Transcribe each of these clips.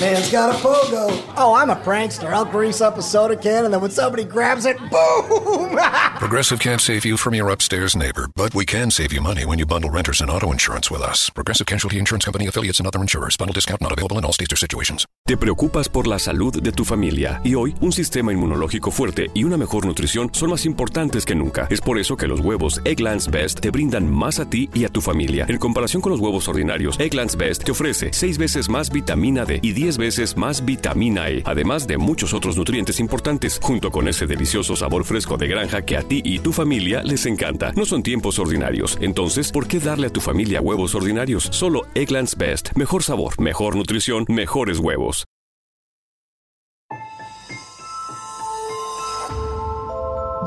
Man's got a pogo. Oh, I'm a prankster. I'll grease up a soda can and then when somebody grabs it, boom! Progressive can't save you from your upstairs neighbor, but we can save you money when you bundle renters and auto insurance with us. Progressive Casualty Insurance Company affiliates and other insurers. Bundle discount not available in all states or situations. Te preocupas por la salud de tu familia y hoy un sistema inmunológico fuerte y una mejor nutrición son más importantes que nunca. Es por eso que los huevos Egglands Best te brindan más a ti y a tu familia. En comparación con los huevos ordinarios, Egglands Best te ofrece 6 veces más vitamina D y 10 veces más vitamina E, además de muchos otros nutrientes importantes, junto con ese delicioso sabor fresco de granja que a ti y tu familia les encanta. No son tiempos ordinarios, entonces, ¿por qué darle a tu familia huevos ordinarios? Solo Egglands Best. Mejor sabor, mejor nutrición, mejores huevos.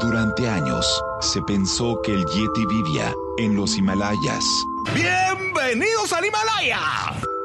Durante años, se pensó que el Yeti vivía en los Himalayas. ¡Bienvenidos al Himalaya!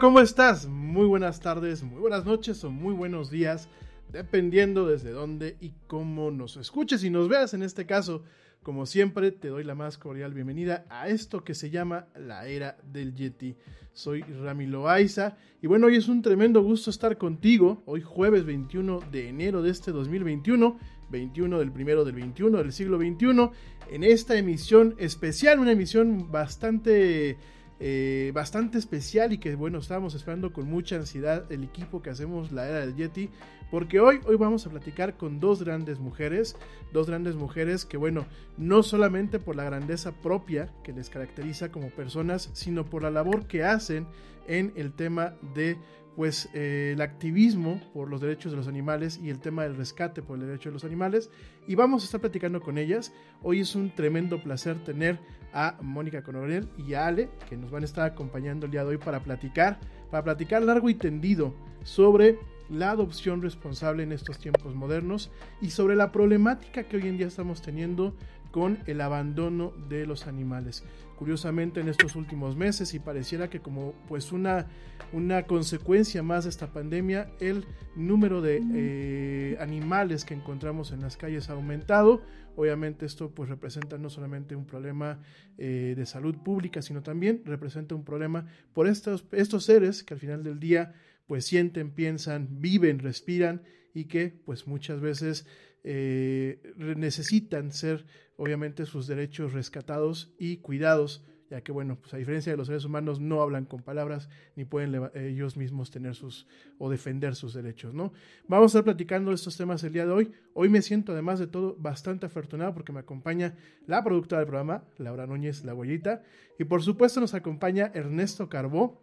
¿Cómo estás? Muy buenas tardes, muy buenas noches o muy buenos días, dependiendo desde dónde y cómo nos escuches y nos veas en este caso. Como siempre, te doy la más cordial bienvenida a esto que se llama la era del Yeti. Soy Rami Loaiza y bueno, hoy es un tremendo gusto estar contigo. Hoy jueves 21 de enero de este 2021, 21 del primero del 21 del siglo 21, en esta emisión especial, una emisión bastante eh, bastante especial y que bueno, estábamos esperando con mucha ansiedad el equipo que hacemos la era del Yeti, porque hoy, hoy vamos a platicar con dos grandes mujeres, dos grandes mujeres que bueno, no solamente por la grandeza propia que les caracteriza como personas, sino por la labor que hacen en el tema de pues eh, el activismo por los derechos de los animales y el tema del rescate por el derecho de los animales. Y vamos a estar platicando con ellas. Hoy es un tremendo placer tener a Mónica Coronel y a Ale, que nos van a estar acompañando el día de hoy para platicar, para platicar largo y tendido sobre la adopción responsable en estos tiempos modernos y sobre la problemática que hoy en día estamos teniendo con el abandono de los animales. Curiosamente en estos últimos meses y pareciera que como pues una, una consecuencia más de esta pandemia, el número de eh, animales que encontramos en las calles ha aumentado. Obviamente esto pues representa no solamente un problema eh, de salud pública, sino también representa un problema por estos, estos seres que al final del día pues sienten, piensan, viven, respiran y que pues muchas veces eh, necesitan ser obviamente sus derechos rescatados y cuidados, ya que bueno, pues a diferencia de los seres humanos no hablan con palabras ni pueden ellos mismos tener sus o defender sus derechos, ¿no? Vamos a estar platicando estos temas el día de hoy. Hoy me siento además de todo bastante afortunado porque me acompaña la productora del programa, Laura Núñez, la huellita, y por supuesto nos acompaña Ernesto Carbó,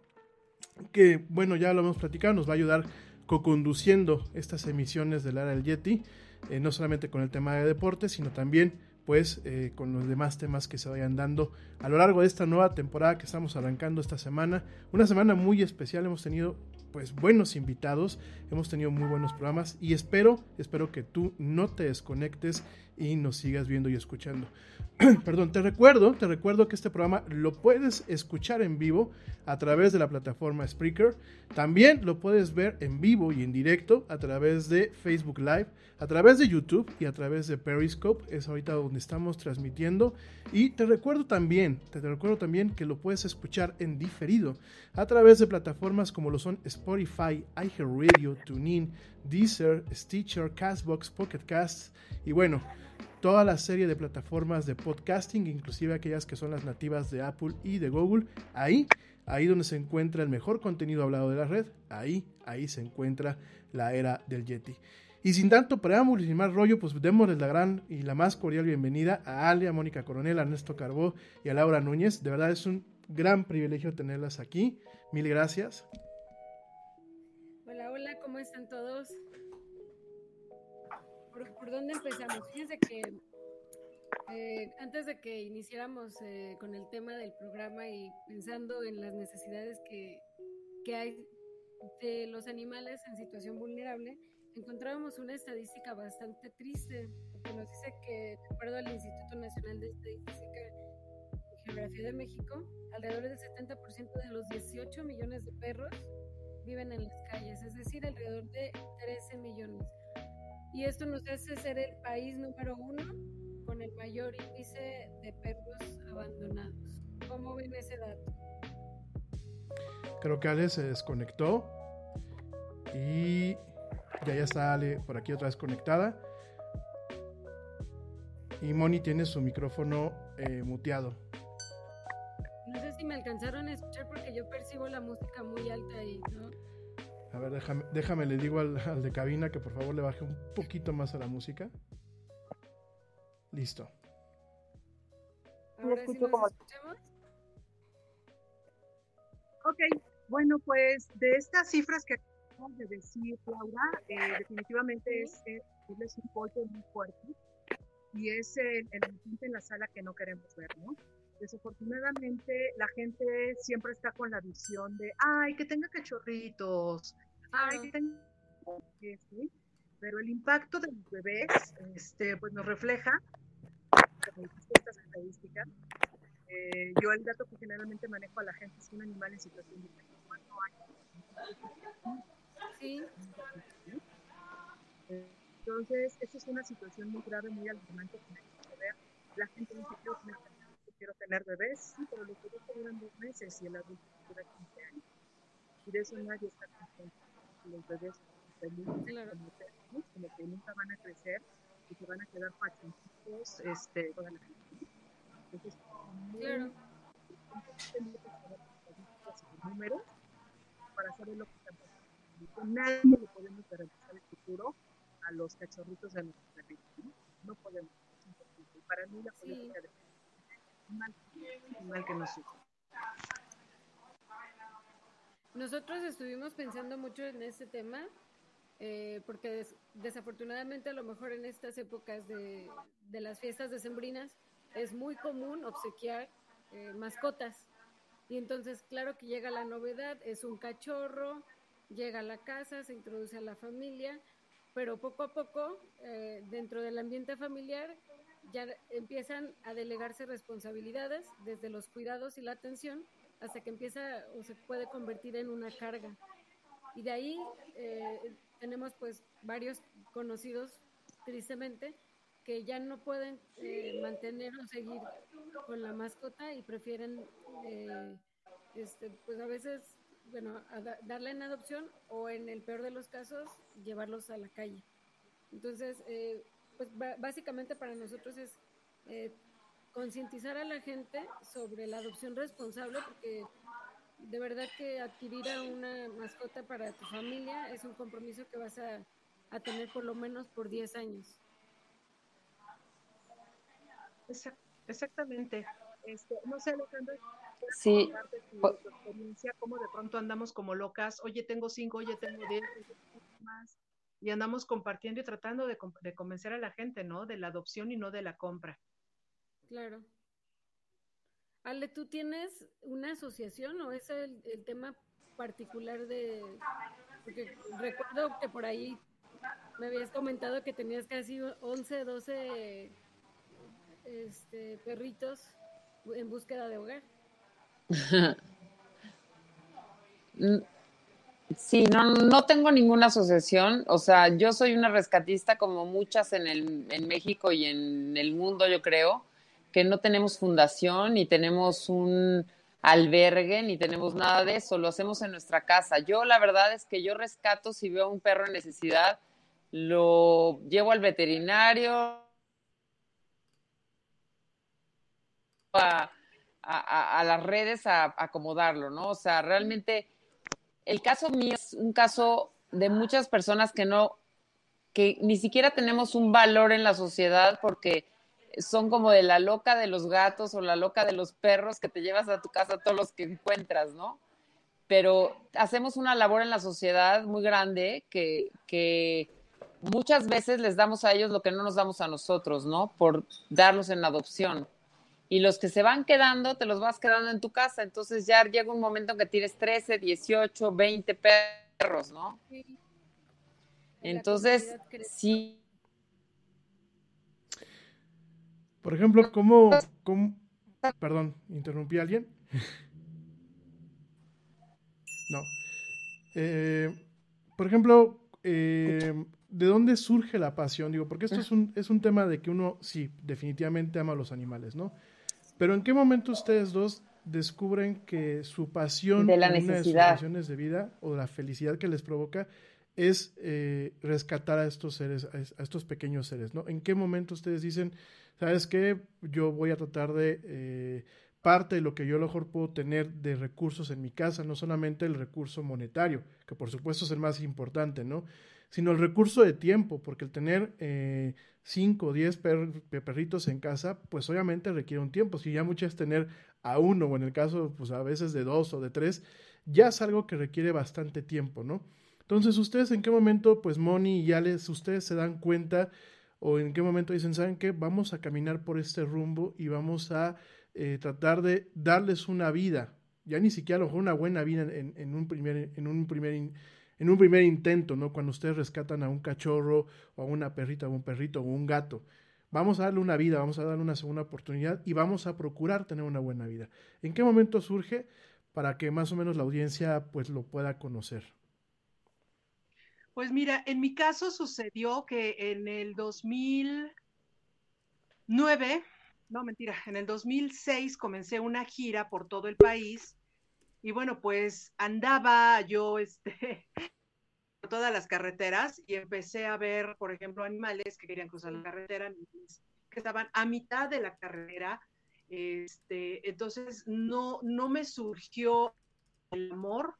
que bueno, ya lo hemos platicado, nos va a ayudar co-conduciendo estas emisiones del Ara del Yeti. Eh, no solamente con el tema de deporte, sino también pues eh, con los demás temas que se vayan dando a lo largo de esta nueva temporada que estamos arrancando esta semana. Una semana muy especial, hemos tenido pues buenos invitados, hemos tenido muy buenos programas y espero, espero que tú no te desconectes y nos sigas viendo y escuchando. Perdón, te recuerdo, te recuerdo que este programa lo puedes escuchar en vivo a través de la plataforma Spreaker. También lo puedes ver en vivo y en directo a través de Facebook Live, a través de YouTube y a través de Periscope. Es ahorita donde estamos transmitiendo. Y te recuerdo también, te recuerdo también que lo puedes escuchar en diferido a través de plataformas como lo son Spotify, iHeartRadio, TuneIn, Deezer, Stitcher, Castbox, Pocket Casts y bueno, toda la serie de plataformas de podcasting, inclusive aquellas que son las nativas de Apple y de Google. Ahí, ahí donde se encuentra el mejor contenido hablado de la red, ahí, ahí se encuentra la era del Yeti. Y sin tanto preámbulo y sin más rollo, pues démosles la gran y la más cordial bienvenida a Ale, a Mónica Coronel, a Ernesto Carbó y a Laura Núñez. De verdad es un gran privilegio tenerlas aquí. Mil gracias. Hola, ¿cómo están todos? ¿Por, dónde empezamos? Fíjense que eh, antes de que iniciáramos eh, con el tema del programa y pensando en las necesidades que, que hay de los animales en situación vulnerable, encontrábamos una estadística bastante triste, que nos dice que, de acuerdo al Instituto Nacional de Estadística y Geografía de México, alrededor del 70% de los 18 millones de perros viven en las calles, es decir, alrededor de 13 millones y esto nos hace ser el país número uno con el mayor índice de perros abandonados. ¿Cómo ven ese dato? Creo que Ale se desconectó y ya ya está Ale por aquí otra vez conectada. Y Moni tiene su micrófono eh, muteado. Si me alcanzaron a escuchar porque yo percibo la música muy alta ahí, ¿no? A ver, déjame, déjame le digo al, de cabina que por favor le baje un poquito más a la música. Listo. Ahora escucho como... escuchamos? Ok, bueno, pues de estas cifras que acabamos de decir, Laura, eh, definitivamente es, es, un golpe muy fuerte y es el, el en la sala que no queremos ver, ¿no? Desafortunadamente, la gente siempre está con la visión de, ay, que tenga cachorritos, ay, que tenga... Pero el impacto de los bebés, este, pues nos refleja, estas estadísticas, eh, yo el dato que generalmente manejo a la gente es un animal en situación de cuatro años. Sí. Entonces, esa es una situación muy grave, muy alarmante que que ver. La gente quiero tener, quiero tener bebés, sí, pero los bebés duran dos meses y el adulto dura 15 años. Y de eso nadie está contento. Los bebés felices, Claro. como, como que nunca van a crecer y se van a quedar pachoncitos este, toda la vida. Entonces, muy Claro. números para saber lo que está pasando. Nadie le podemos garantizar el futuro a los cachorritos de nuestros perritos. ¿no? No podemos. Para mí la Sí. política de un mal, que nos sufre. Nosotros estuvimos pensando mucho en este tema, eh, porque des- desafortunadamente a lo mejor en estas épocas de, de las fiestas decembrinas es muy común obsequiar eh, mascotas. Y entonces, claro que llega la novedad, es un cachorro, llega a la casa, se introduce a la familia, pero poco a poco, eh, dentro del ambiente familiar, ya empiezan a delegarse responsabilidades, desde los cuidados y la atención, hasta que empieza o se puede convertir en una carga. Y de ahí eh, tenemos pues varios conocidos, tristemente, que ya no pueden eh, mantener o seguir con la mascota y prefieren, eh, este, pues a veces, bueno, a da- darla en adopción o en el peor de los casos, llevarlos a la calle. Entonces, eh, pues básicamente para nosotros es eh, concientizar a la gente sobre la adopción responsable, porque de verdad que adquirir a una mascota para tu familia es un compromiso que vas a, a tener por lo menos por 10 años. Exact- Exactamente. Este, no sé, Alejandra, ¿puedes Sí, contar de tu, pu- tu experiencia, cómo de pronto andamos como locas, oye, tengo cinco, oye, tengo diez, más, y andamos compartiendo y tratando de, con- de convencer a la gente, ¿no? De la adopción y no de la compra. Claro. Ale, ¿tú tienes una asociación o es el, el tema particular de... Porque recuerdo que por ahí me habías comentado que tenías casi 11, 12 este, perritos en búsqueda de hogar. Sí, no, no tengo ninguna asociación. O sea, yo soy una rescatista como muchas en el, en México y en el mundo, yo creo, que no tenemos fundación, ni tenemos un albergue, ni tenemos nada de eso. Lo hacemos en nuestra casa. Yo, la verdad es que yo rescato si veo a un perro en necesidad, lo llevo al veterinario, a, a- las redes a acomodarlo, ¿no? O sea, realmente el caso mío es un caso de muchas personas que no, que ni siquiera tenemos un valor en la sociedad porque son como de la loca de los gatos o la loca de los perros que te llevas a tu casa todos los que encuentras, ¿no? Pero hacemos una labor en la sociedad muy grande que, que muchas veces les damos a ellos lo que no nos damos a nosotros, ¿no? Por darlos en adopción y los que se van quedando, te los vas quedando en tu casa. Entonces ya llega un momento en que tienes 13, 18, 20 perros, ¿no? Sí. Entonces, sí, Por ejemplo, ¿cómo, cómo- Perdón, ¿interrumpí a alguien? no. Eh, por ejemplo, eh, ¿de dónde surge la pasión? Digo, porque esto es un, es un tema de que uno, sí, definitivamente ama a los animales, ¿no? Pero ¿en qué momento ustedes dos descubren que su pasión De la de sus de vida o la felicidad que les provoca es eh, rescatar a estos seres, a, es- a estos pequeños seres, ¿no? ¿En qué momento ustedes dicen, sabes qué, yo voy a tratar de eh, parte de lo que yo a lo mejor puedo tener de recursos en mi casa, no solamente el recurso monetario, que por supuesto es el más importante, ¿no? Sino el recurso de tiempo, porque el tener eh, 5 o 10 per- pe- perritos en casa, pues obviamente requiere un tiempo. Si ya mucho es tener a uno, o en el caso, pues a veces de dos o de tres, ya es algo que requiere bastante tiempo, ¿no? Entonces, ¿ustedes en qué momento, pues Moni y Alex, ustedes se dan cuenta o en qué momento dicen, ¿saben qué? Vamos a caminar por este rumbo y vamos a eh, tratar de darles una vida, ya ni siquiera a lo mejor una buena vida en, en un primer, en un primer, en un primer intento, ¿no? Cuando ustedes rescatan a un cachorro o a una perrita o un perrito o un gato. Vamos a darle una vida, vamos a darle una segunda oportunidad y vamos a procurar tener una buena vida. ¿En qué momento surge? para que más o menos la audiencia pues lo pueda conocer. Pues mira, en mi caso sucedió que en el 2009, no mentira, en el 2006 comencé una gira por todo el país y bueno, pues andaba yo este, por todas las carreteras y empecé a ver, por ejemplo, animales que querían cruzar la carretera, que estaban a mitad de la carretera. Este, entonces no, no me surgió el amor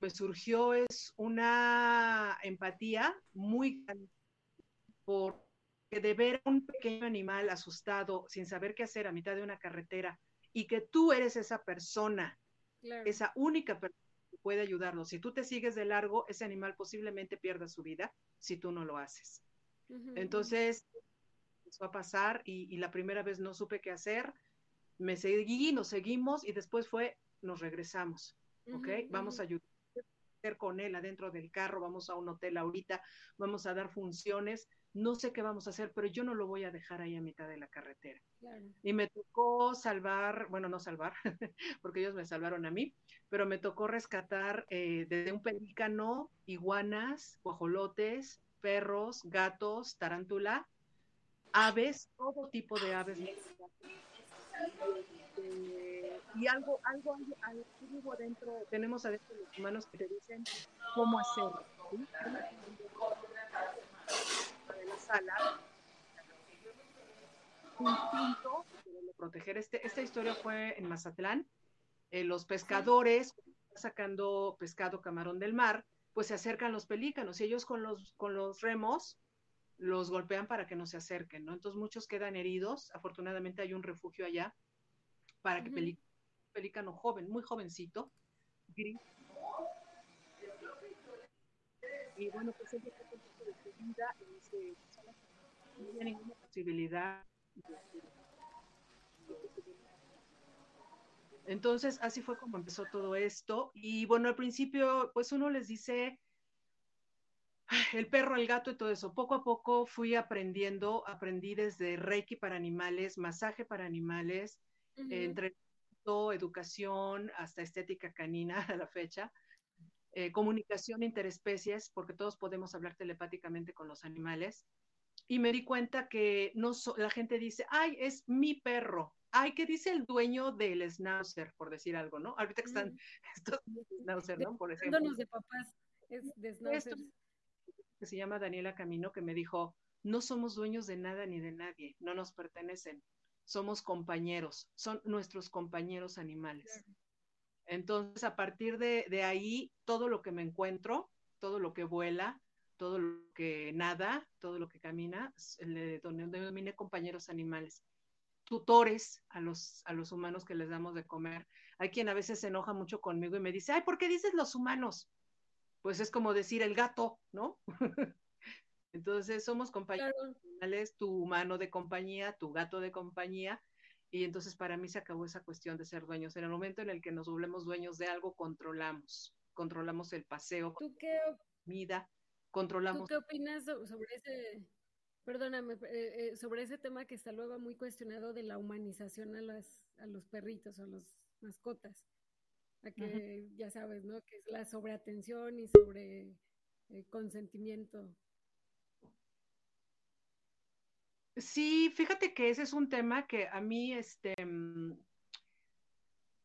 me surgió es una empatía muy grande porque de ver a un pequeño animal asustado sin saber qué hacer a mitad de una carretera y que tú eres esa persona, esa única persona que puede ayudarlo. Si tú te sigues de largo, ese animal posiblemente pierda su vida si tú no lo haces. Entonces, empezó a pasar y, y, la primera vez no supe qué hacer, me seguí, nos seguimos y después fue, nos regresamos, ¿ok? Vamos a ayudar con él adentro del carro, vamos a un hotel ahorita, vamos a dar funciones, no sé qué vamos a hacer, pero yo no lo voy a dejar ahí a mitad de la carretera. Y me tocó salvar, bueno, no salvar, porque ellos me salvaron a mí, pero me tocó rescatar eh, desde un pelícano, iguanas, guajolotes, perros, gatos, tarántula, aves, todo tipo de aves y algo, algo, algo, adentro, tenemos adentro los humanos que te dicen cómo hacerlo. ¿sí? Sala, instinto de proteger. Este, esta historia fue en Mazatlán. Eh, los pescadores, sacando pescado camarón del mar, pues se acercan los pelícanos y ellos con los, con los remos los golpean para que no se acerquen, ¿no? Entonces muchos quedan heridos. Afortunadamente hay un refugio allá para que pelícanos pelícano joven, muy jovencito, gris. Y bueno, pues él de su vida y no había ninguna posibilidad. Entonces, así fue como empezó todo esto. Y bueno, al principio, pues uno les dice el perro, el gato y todo eso. Poco a poco fui aprendiendo, aprendí desde Reiki para animales, masaje para animales, entre educación, hasta estética canina a la fecha, eh, comunicación interespecies, porque todos podemos hablar telepáticamente con los animales. Y me di cuenta que no la gente dice, ay, es mi perro. Ay, ¿qué dice el dueño del schnauzer, por decir algo, ¿no? Ahorita que están estos schnauzer, ¿no? Por ejemplo. de papás, es de schnauzer. que se llama Daniela Camino, que me dijo, no somos dueños de nada ni de nadie, no nos pertenecen somos compañeros, son nuestros compañeros animales. Entonces, a partir de, ahí, todo lo que me encuentro, todo lo que vuela, todo lo que nada, todo lo que camina, le denominé compañeros animales. Tutores a los, a los humanos que les damos de comer. Hay quien a veces se enoja mucho conmigo y me dice, ay, ¿por qué dices los humanos? Pues es como decir el gato, ¿no? Entonces somos compañeros animales, tu humano de compañía, tu gato de compañía, y entonces para mí se acabó esa cuestión de ser dueños. En el momento en el que nos volvemos dueños de algo, controlamos, controlamos el paseo, ¿Tú qué, comida, controlamos. ¿Tú qué opinas sobre ese, perdóname, eh, eh, sobre ese tema que está luego muy cuestionado de la humanización a, las, a los perritos, a las mascotas? A que ya sabes, ¿no? Que es la sobreatención y sobre eh, consentimiento Sí, fíjate que ese es un tema que a mí, este, mm,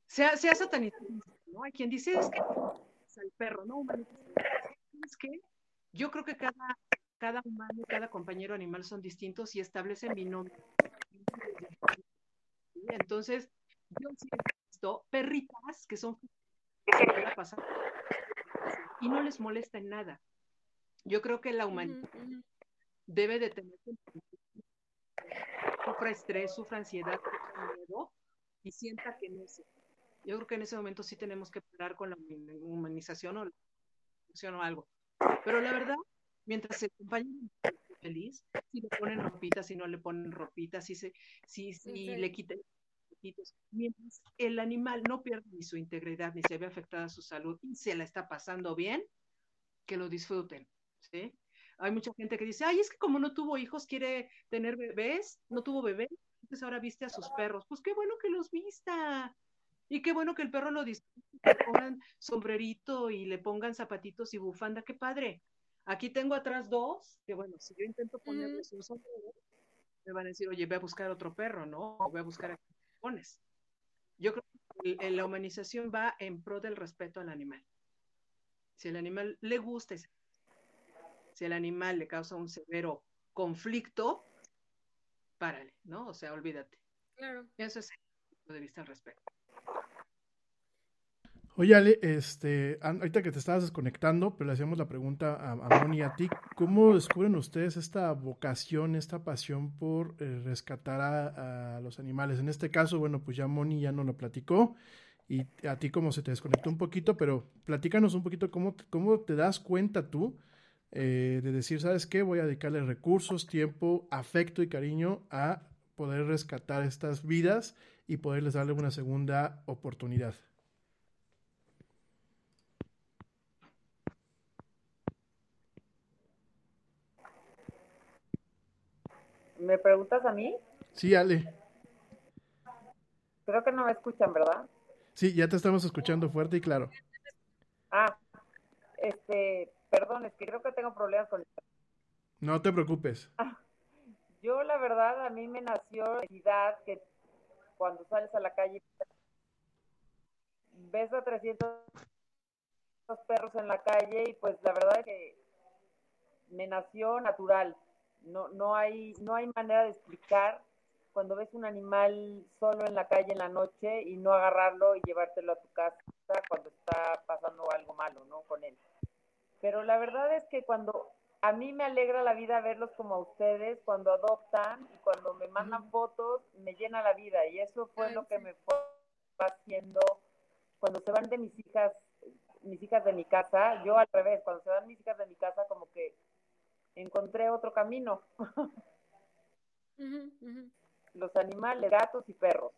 se ha, satanizado, ¿no? Hay quien dice, es que es el perro, ¿no? Es que yo creo que cada, cada humano, cada compañero animal son distintos y establecen binomio. Entonces, yo sí he visto perritas que son y no les molesta en nada. Yo creo que la humanidad debe de tener sufra estrés, sufra ansiedad, sufra miedo y sienta que no sé. Yo creo que en ese momento sí tenemos que parar con la humanización o, o algo. Pero la verdad, mientras compañero es feliz, si le ponen ropitas, si no le ponen ropitas, si, se, si, si le quiten mientras el animal no pierde ni su integridad ni se ve afectada su salud y se la está pasando bien, que lo disfruten, ¿sí? Hay mucha gente que dice, ay, es que como no tuvo hijos, quiere tener bebés, no tuvo bebés, entonces ahora viste a sus perros. Pues qué bueno que los vista. Y qué bueno que el perro lo disfrute, le pongan sombrerito y le pongan zapatitos y bufanda, qué padre. Aquí tengo atrás dos, que bueno, si yo intento ponerles un sombrero, me van a decir, oye, voy a buscar otro perro, ¿no? O voy a buscar a pones. Yo creo que la humanización va en pro del respeto al animal. Si el animal le gusta, si el animal le causa un severo conflicto, párale, ¿no? O sea, olvídate. Claro. Eso es el punto de vista al respecto. Oye, Ale, este, ahorita que te estabas desconectando, pero le hacíamos la pregunta a, a Moni y a ti, ¿cómo descubren ustedes esta vocación, esta pasión por eh, rescatar a, a, los animales? En este caso, bueno, pues ya Moni ya nos lo platicó y a ti como se te desconectó un poquito, pero platícanos un poquito cómo, cómo te das cuenta tú eh, de decir, ¿sabes qué? Voy a dedicarle recursos, tiempo, afecto y cariño a poder rescatar estas vidas y poderles darle una segunda oportunidad. ¿Me preguntas a mí? Sí, Ale. Creo que no me escuchan, ¿verdad? Sí, ya te estamos escuchando fuerte y claro. Ah, este, perdón, es que creo que tengo problemas con... No te preocupes. Yo, la verdad, a mí me nació la idea que cuando sales a la calle ves a 300 perros en la calle y pues la verdad es que me nació natural. No, no, hay, no hay manera de explicar cuando ves un animal solo en la calle en la noche y no agarrarlo y llevártelo a tu casa cuando está pasando algo malo, ¿no? Con él. Pero la verdad es que cuando a mí me alegra la vida verlos como a ustedes, cuando adoptan y cuando me mandan fotos, me llena la vida y eso fue lo que me fue haciendo cuando se van de mis hijas, mis hijas de mi casa, yo al revés, cuando se van mis hijas de mi casa como que encontré otro camino. Los animales, gatos y perros.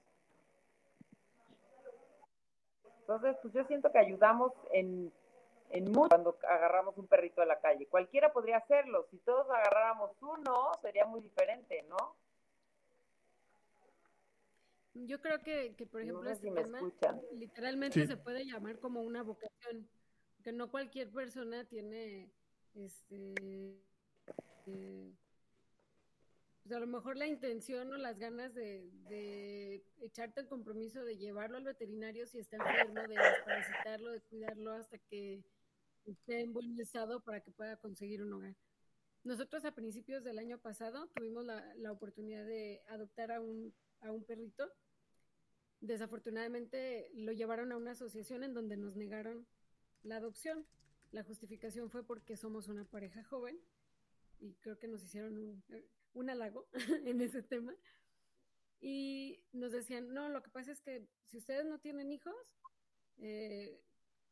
Entonces, pues yo siento que ayudamos en, en mucho cuando agarramos un perrito de la calle. Cualquiera podría hacerlo. Si todos agarráramos uno, sería muy diferente, ¿no? Yo creo que, que por ejemplo, No sé este si tema escuchan. literalmente Sí. se puede llamar como una vocación, que no cualquier persona tiene, este, eh, pues a lo mejor la intención o las ganas de, de echarte el compromiso de llevarlo al veterinario si está enfermo, de desparasitarlo, de cuidarlo hasta que esté en buen estado para que pueda conseguir un hogar. Nosotros a principios del año pasado tuvimos la, la oportunidad de adoptar a un, a un perrito. Desafortunadamente lo llevaron a una asociación en donde nos negaron la adopción. La justificación fue porque somos una pareja joven y creo que nos hicieron un, un halago en ese tema. Y nos decían, no, lo que pasa es que si ustedes no tienen hijos, eh,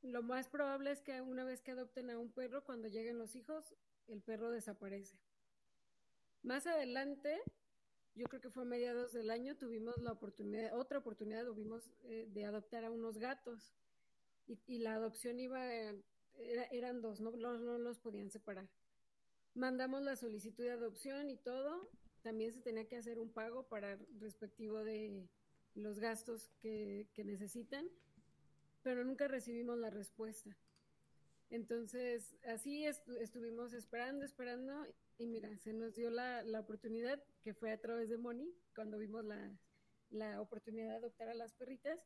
lo más probable es que una vez que adopten a un perro, cuando lleguen los hijos, el perro desaparece. Más adelante, yo creo que fue a mediados del año, tuvimos la oportunidad, otra oportunidad tuvimos eh, de adoptar a unos gatos. Y, la adopción iba, era- eran dos, no, no, los podían separar. Mandamos la solicitud de adopción y todo. También se tenía que hacer un pago para respectivo de los gastos que necesitan, pero nunca recibimos la respuesta. Entonces, así estu- estuvimos esperando, esperando, y mira, se nos dio la, la oportunidad, que fue a través de Moni, cuando vimos la, la oportunidad de adoptar a las perritas.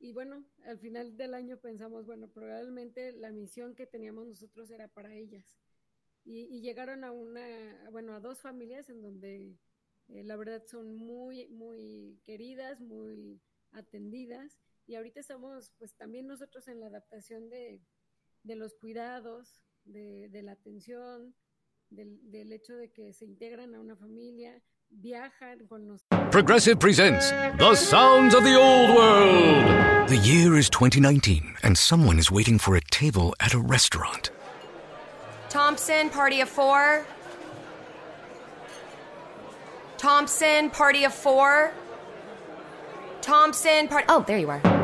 Y bueno, al final del año pensamos, bueno, probablemente la misión que teníamos nosotros era para ellas. Y, y llegaron a una, bueno, a dos familias en donde eh, la verdad son muy, muy queridas, muy atendidas. Y ahorita estamos, pues también nosotros en la adaptación de, de los cuidados, de, de la atención, del, del hecho de que se integran a una familia, viajan con nosotros. Progressive presents The Sounds of the Old World. The year is 2019, and someone is waiting for a table at a restaurant. Thompson, party of four. Thompson, party of four. Thompson, part. Oh, there you are.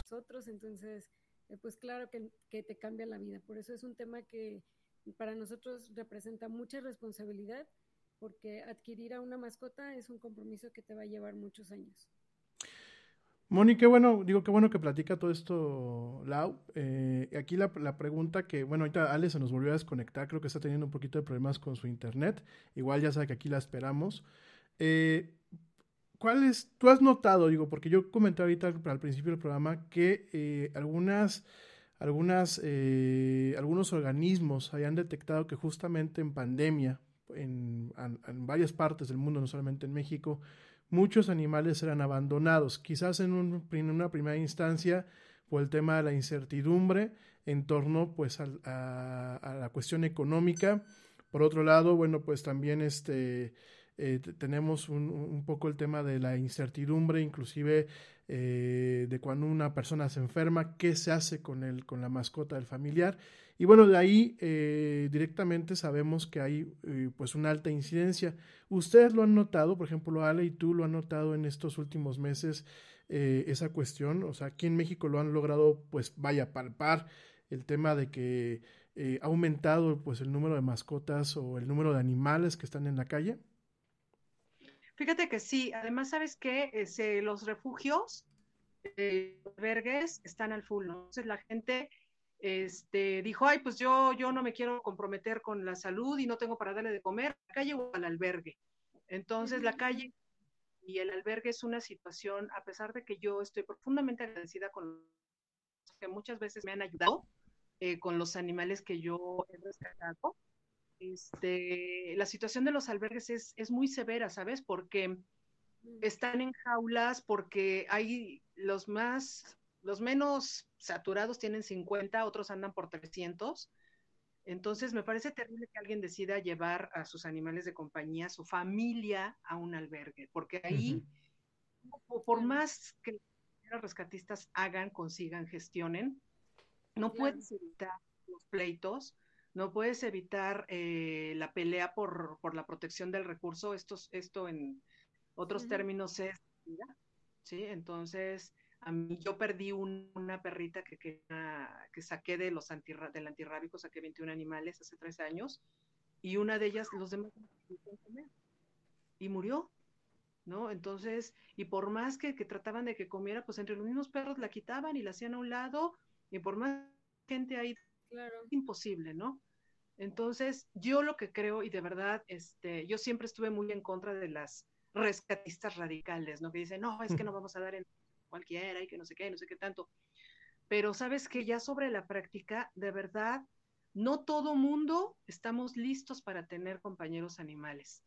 nosotros, entonces, eh, pues claro que, que, te cambia la vida. Por eso es un tema que para nosotros representa mucha responsabilidad, porque adquirir a una mascota es un compromiso que te va a llevar muchos años. Moni, qué bueno, digo, qué bueno que platica todo esto, Lau. Eh, aquí la, la, pregunta que, bueno, ahorita Ale se nos volvió a desconectar, creo que está teniendo un poquito de problemas con su internet. Igual ya sabe que aquí la esperamos. Eh, ¿cuáles, tú has notado, digo, porque yo comenté ahorita al, principio del programa que eh, algunas, algunas, eh, algunos organismos hayan detectado que justamente en pandemia, en, varias partes del mundo, no solamente en México, muchos animales eran abandonados, quizás en, un, en una primera instancia por el tema de la incertidumbre en torno pues a la cuestión económica. Por otro lado, bueno, pues también este eh, tenemos un, poco el tema de la incertidumbre, inclusive eh, de cuando una persona se enferma, qué se hace con, el, con la mascota del familiar. Y bueno, de ahí eh, directamente sabemos que hay eh, pues una alta incidencia. Ustedes lo han notado, por ejemplo, Ale y tú lo han notado en estos últimos meses eh, esa cuestión. O sea, aquí en México lo han logrado, pues vaya, palpar el tema de que eh, ha aumentado pues el número de mascotas o el número de animales que están en la calle. Fíjate que sí, además, ¿sabes qué? Este, los refugios, eh, albergues están al full, ¿no? Entonces la gente este, dijo, ay, pues yo, yo no me quiero comprometer con la salud y no tengo para darle de comer, a la calle o al albergue. Entonces la calle y el albergue es una situación, a pesar de que yo estoy profundamente agradecida con los que muchas veces me han ayudado eh, con los animales que yo he rescatado, este, la situación de los albergues es, es muy severa, ¿sabes? Porque mm. están en jaulas, porque hay los más, los menos saturados tienen 50, otros andan por 300. Entonces, me parece terrible que alguien decida llevar a sus animales de compañía, su familia, a un albergue, porque ahí, uh -huh. por más que los rescatistas hagan, consigan, gestionen, no puedes evitar los pleitos, no puedes evitar eh, la pelea por, por, la protección del recurso, esto, esto en otros uh -huh. términos es, ¿sí? Entonces, a mí yo perdí un, una perrita que, que, que saqué de los antirra, del antirrábico, saqué 21 animales hace tres años, y una de ellas, los demás y murió, ¿no? Entonces, y por más que, que trataban de que comiera, pues entre los mismos perros la quitaban y la hacían a un lado, y por más gente ahí Claro. imposible, ¿no? Entonces, yo lo que creo, y de verdad, este, yo siempre estuve muy en contra de las rescatistas radicales, ¿no? Que dicen, no, es que no vamos a dar en cualquiera y que no sé qué, no sé qué tanto. Pero sabes que ya sobre la práctica, de verdad, no todo mundo estamos listos para tener compañeros animales.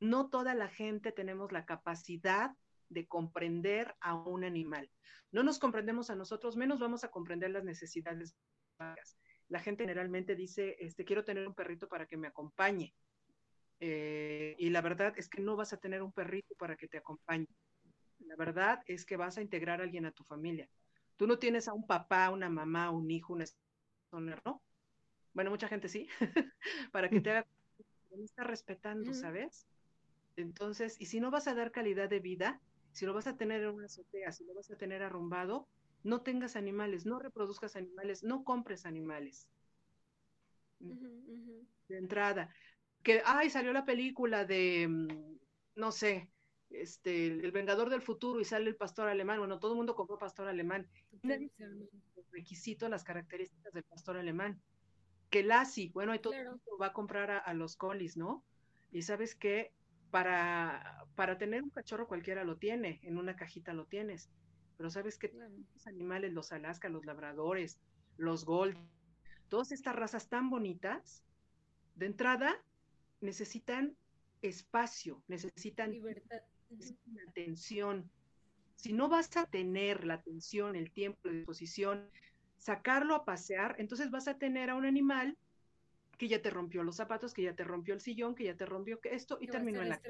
No toda la gente tenemos la capacidad de comprender a un animal. No nos comprendemos a nosotros, menos vamos a comprender las necesidades la gente generalmente dice, este, quiero tener un perrito para que me acompañe. Eh, y la verdad es que no vas a tener un perrito para que te acompañe. La verdad es que vas a integrar a alguien a tu familia. Tú no tienes a un papá, una mamá, un hijo, una ¿no? Bueno, mucha gente sí, para que te haga, no está respetando, ¿sabes? Entonces, y si no vas a dar calidad de vida, si lo vas a tener en una azotea, si lo vas a tener arrumbado, no tengas animales, no reproduzcas animales, no compres animales. Uh -huh, uh -huh. De entrada. Que, ay, salió la película de, no sé, este, El Vengador del Futuro y sale el pastor alemán. Bueno, todo el mundo compró pastor alemán. Nadie requisitos, las características del pastor alemán. Que Lassie, bueno, ahí todo claro. el mundo va a comprar a, a los colis, ¿no? Y sabes que para, para tener un cachorro cualquiera lo tiene, en una cajita lo tienes pero sabes que los animales, los Alaska, los labradores, los gold, todas estas razas tan bonitas, de entrada necesitan espacio, necesitan, Libertad. necesitan atención, Si no vas a tener la atención, el tiempo, la disposición, sacarlo a pasear, entonces vas a tener a un animal que ya te rompió los zapatos, que ya te rompió el sillón, que ya te rompió esto y terminó en la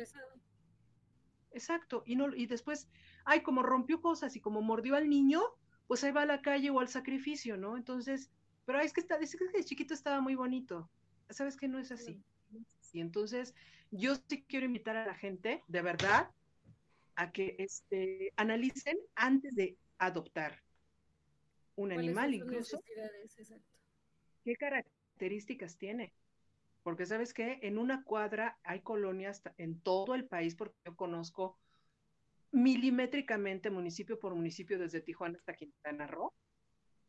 Exacto, y no y después, ay, como rompió cosas y como mordió al niño, pues ahí va a la calle o al sacrificio, ¿no? Entonces, pero es que está, es que de chiquito estaba muy bonito. ¿Sabes que no es así? Y entonces, yo sí quiero invitar a la gente, de verdad, a que este, analicen antes de adoptar un animal, incluso. ¿Qué características tiene? Porque sabes que en una cuadra hay colonias en todo el país, porque yo conozco milimétricamente, municipio por municipio, desde Tijuana hasta Quintana Roo,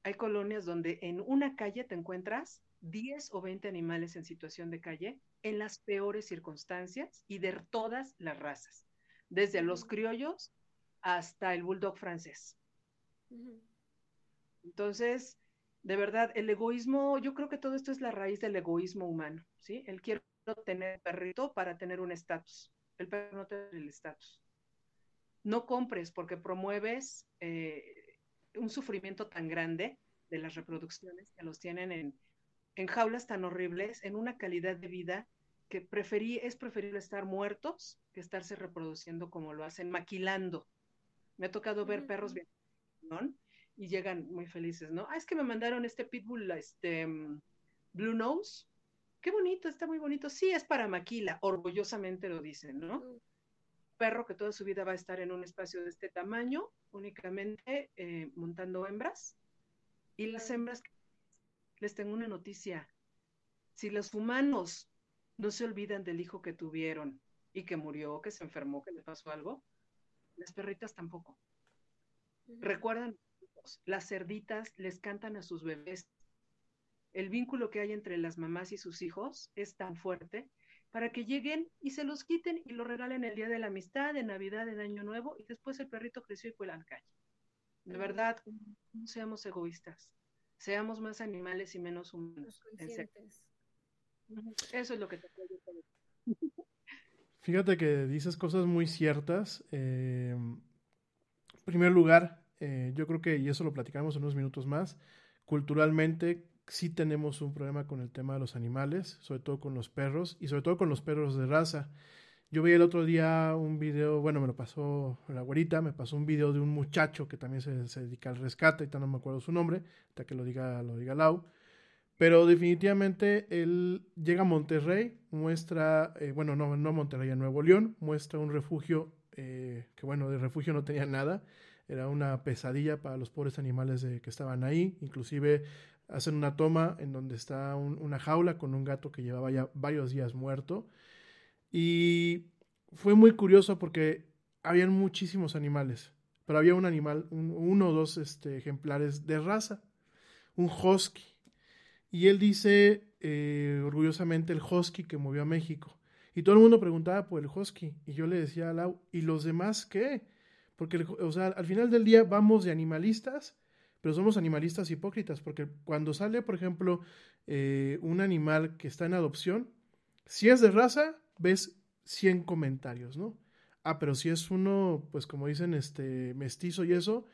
hay colonias donde en una calle te encuentras 10 o 20 animales en situación de calle en las peores circunstancias y de todas las razas, desde los criollos hasta el bulldog francés. Entonces, de verdad, el egoísmo, yo creo que todo esto es la raíz del egoísmo humano, ¿sí? El quiero tener perrito para tener un estatus, el perro no tiene el estatus. No compres porque promueves eh, un sufrimiento tan grande de las reproducciones que los tienen en, en jaulas tan horribles, en una calidad de vida que preferí, es preferible estar muertos que estarse reproduciendo como lo hacen, maquilando. Me ha tocado ver perros bien. Y llegan muy felices, ¿no? Ah, es que me mandaron este pitbull, este mm, Blue Nose. Qué bonito, está muy bonito. Sí, es para maquila, orgullosamente lo dicen, ¿no? Perro que toda su vida va a estar en un espacio de este tamaño, únicamente eh, montando hembras. Y las hembras, les tengo una noticia. Si los humanos no se olvidan del hijo que tuvieron y que murió, que se enfermó, que le pasó algo, las perritas tampoco. Recuerdan, las cerditas les cantan a sus bebés. El vínculo que hay entre las mamás y sus hijos es tan fuerte para que lleguen y se los quiten y lo regalen el día de la amistad, de Navidad, de Año Nuevo, y después el perrito creció y fue a la calle. De verdad, no seamos egoístas, seamos más animales y menos humanos. Eso es lo que te puedo Fíjate que dices cosas muy ciertas. Eh, en primer lugar, eh, yo creo que, y eso lo platicamos en unos minutos más, culturalmente sí tenemos un problema con el tema de los animales, sobre todo con los perros y sobre todo con los perros de raza. Yo vi el otro día un video, bueno, me lo pasó la güerita, me pasó un video de un muchacho que también se, se dedica al rescate, ahorita no me acuerdo su nombre, hasta que lo diga, lo diga Lau, pero definitivamente él llega a Monterrey, muestra, eh, bueno, no, no Monterrey, a Nuevo León, muestra un refugio, eh, que bueno, de refugio no tenía nada, era una pesadilla para los pobres animales que estaban ahí, inclusive hacen una toma en donde está una jaula con un gato que llevaba ya varios días muerto. Y fue muy curioso porque habían muchísimos animales, pero había un animal, uno o dos este, ejemplares de raza, un husky y él dice eh, orgullosamente el husky que movió a México. Y todo el mundo preguntaba por el husky. Y yo le decía a Lau, ¿y los demás qué? Porque, o sea, al final del día vamos de animalistas, pero somos animalistas hipócritas. Porque cuando sale, por ejemplo, eh, un animal que está en adopción, si es de raza, ves 100 comentarios, ¿no? Ah, pero si es uno, pues como dicen, este, mestizo y eso,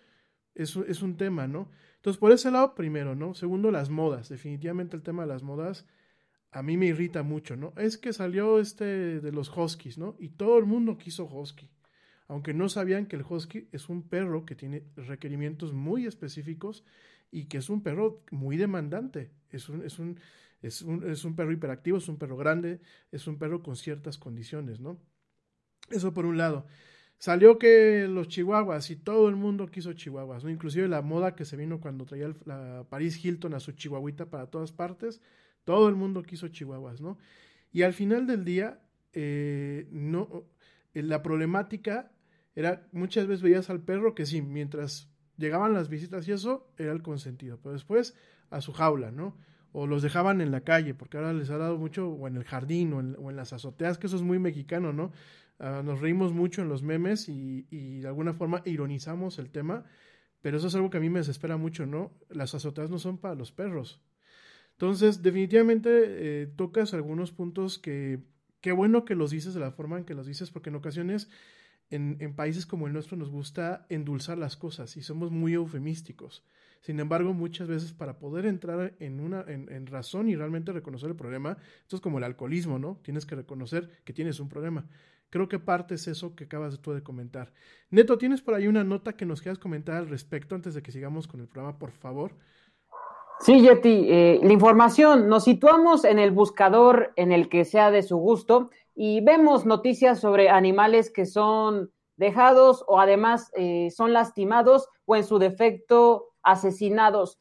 eso es un tema, ¿no? Entonces, por ese lado, primero, ¿no? Segundo, las modas. Definitivamente el tema de las modas a mí me irrita mucho, ¿no? Es que salió este de los huskies, ¿no? Y todo el mundo quiso husky. Aunque no sabían que el husky es un perro que tiene requerimientos muy específicos y que es un perro muy demandante. Es un, es un, es un, es un perro hiperactivo, es un perro grande, es un perro con ciertas condiciones, ¿no? Eso por un lado. Salió que los chihuahuas y todo el mundo quiso chihuahuas, ¿no? Inclusive la moda que se vino cuando traía la Paris Hilton a su chihuahuita para todas partes, todo el mundo quiso chihuahuas, ¿no? Y al final del día, eh, no, eh, la problemática era, muchas veces veías al perro que sí, mientras llegaban las visitas y eso, era el consentido, pero después a su jaula, ¿no? O los dejaban en la calle, porque ahora les ha dado mucho, o en el jardín, o en, o en las azoteas, que eso es muy mexicano, ¿no? Ah, nos reímos mucho en los memes y, de alguna forma ironizamos el tema, pero eso es algo que a mí me desespera mucho, ¿no? Las azoteas no son para los perros. Entonces, definitivamente eh, tocas algunos puntos que, qué bueno que los dices de la forma en que los dices, porque en ocasiones en, en, países como el nuestro nos gusta endulzar las cosas y somos muy eufemísticos. Sin embargo, muchas veces para poder entrar en, una, en, razón y realmente reconocer el problema, esto es como el alcoholismo, ¿no? Tienes que reconocer que tienes un problema. Creo que parte es eso que acabas tú de comentar. Neto, ¿tienes por ahí una nota que nos quieras comentar al respecto antes de que sigamos con el programa, por favor? Sí, Yeti, eh, la información, nos situamos en el buscador en el que sea de su gusto y vemos noticias sobre animales que son dejados o además eh, son lastimados o en su defecto asesinados.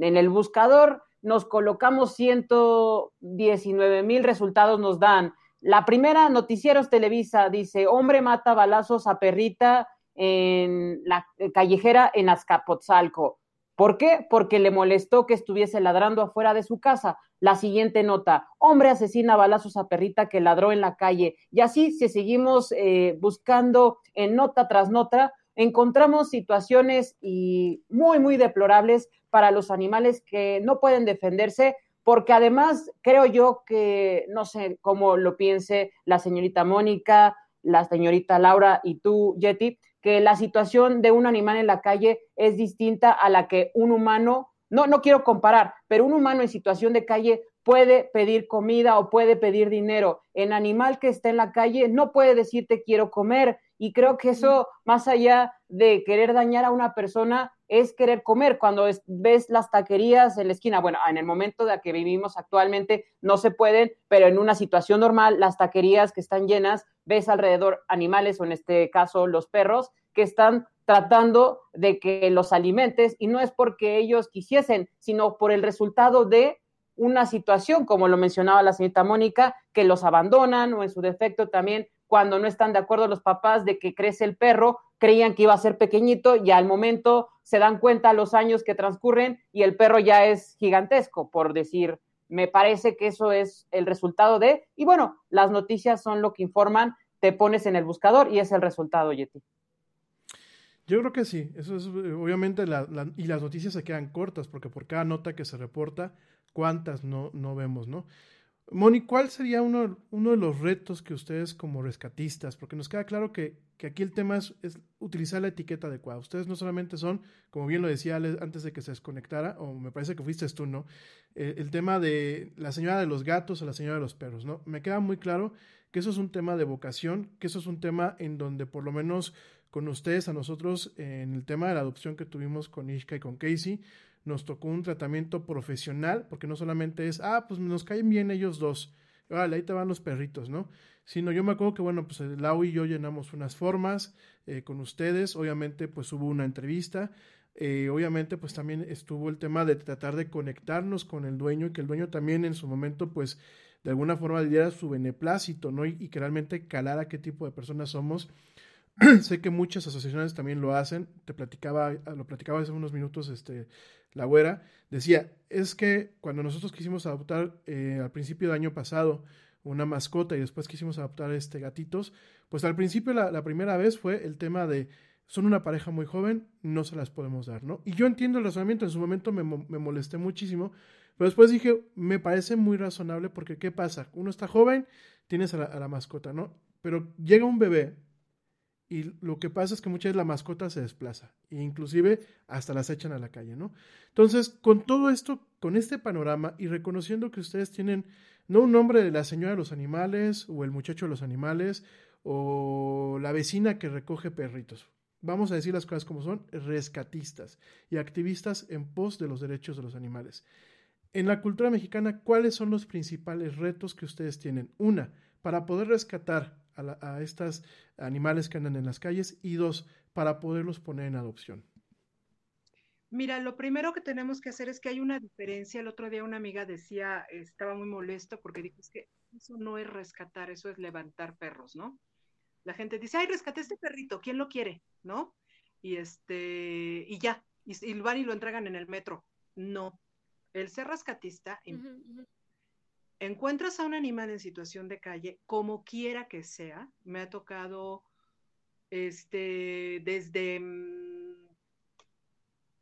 En el buscador nos colocamos 119 mil resultados, nos dan. La primera, Noticieros Televisa, dice, hombre mata balazos a perrita en la callejera en Azcapotzalco. ¿Por qué? Porque le molestó que estuviese ladrando afuera de su casa. La siguiente nota, hombre asesina balazos a perrita que ladró en la calle. Y así, si seguimos eh, buscando en nota tras nota, encontramos situaciones y muy, muy deplorables para los animales que no pueden defenderse, porque además creo yo que, no sé cómo lo piense la señorita Mónica, la señorita Laura y tú, Yeti, que la situación de un animal en la calle es distinta a la que un humano, no, no quiero comparar, pero un humano en situación de calle puede pedir comida o puede pedir dinero. En animal que está en la calle no puede decirte quiero comer. Y creo que eso, más allá de querer dañar a una persona, es querer comer. Cuando ves las taquerías en la esquina, bueno, en el momento de que vivimos actualmente no se pueden, pero en una situación normal, las taquerías que están llenas, ves alrededor animales, o en este caso los perros, que están tratando de que los alimentes, y no es porque ellos quisiesen, sino por el resultado de una situación, como lo mencionaba la señorita Mónica, que los abandonan o en su defecto también cuando no están de acuerdo los papás de que crece el perro, creían que iba a ser pequeñito y al momento se dan cuenta los años que transcurren y el perro ya es gigantesco, por decir, me parece que eso es el resultado de, y bueno, las noticias son lo que informan, te pones en el buscador y es el resultado, Yeti. Yo creo que sí, eso es obviamente la, la, y las noticias se quedan cortas porque por cada nota que se reporta, cuántas no, no vemos, ¿no? Moni, ¿cuál sería uno, de los retos que ustedes como rescatistas, porque nos queda claro que, aquí el tema es, es, utilizar la etiqueta adecuada. Ustedes no solamente son, como bien lo decía antes de que se desconectara, o me parece que fuiste tú, ¿no? Eh, el tema de la señora de los gatos o la señora de los perros, ¿no? Me queda muy claro que eso es un tema de vocación, que eso es un tema en donde por lo menos con ustedes, a nosotros, en el tema de la adopción que tuvimos con Ishka y con Casey, nos tocó un tratamiento profesional, porque no solamente es, ah, pues nos caen bien ellos dos, vale, ahí te van los perritos, ¿no? Sino yo me acuerdo que, bueno, pues Lau y yo llenamos unas formas eh, con ustedes, obviamente, pues hubo una entrevista, eh, obviamente, pues también estuvo el tema de tratar de conectarnos con el dueño y que el dueño también en su momento, pues, de alguna forma diera su beneplácito, ¿no? Y, y que realmente calara qué tipo de personas somos sé que muchas asociaciones también lo hacen. Te platicaba, lo platicaba hace unos minutos, este, la güera. Decía, es que cuando nosotros quisimos adoptar eh, al principio del año pasado una mascota y después quisimos adoptar este gatitos, pues al principio la, primera vez fue el tema de son una pareja muy joven, no se las podemos dar, ¿no? Y yo entiendo el razonamiento, en su momento me, molesté muchísimo, pero después dije, me parece muy razonable porque ¿qué pasa? Uno está joven, tienes a la mascota, ¿no? Pero llega un bebé y lo que pasa es que muchas veces la mascota se desplaza e inclusive hasta las echan a la calle, ¿no? Entonces, con todo esto, con este panorama y reconociendo que ustedes tienen no un nombre de la señora de los animales o el muchacho de los animales o la vecina que recoge perritos. Vamos a decir las cosas como son, rescatistas y activistas en pos de los derechos de los animales. En la cultura mexicana, ¿cuáles son los principales retos que ustedes tienen? Una, para poder rescatar a, la, a estos animales que andan en las calles y dos, para poderlos poner en adopción? Mira, lo primero que tenemos que hacer es que hay una diferencia. El otro día una amiga decía, estaba muy molesto porque dijo, es que eso no es rescatar, eso es levantar perros, ¿no? La gente dice, ay, rescaté este perrito, ¿quién lo quiere? ¿No? Y este, y ya, y, y van y lo entregan en el metro. No. El ser rescatista uh -huh encuentras a un animal en situación de calle, como quiera que sea, me ha tocado este, desde mmm,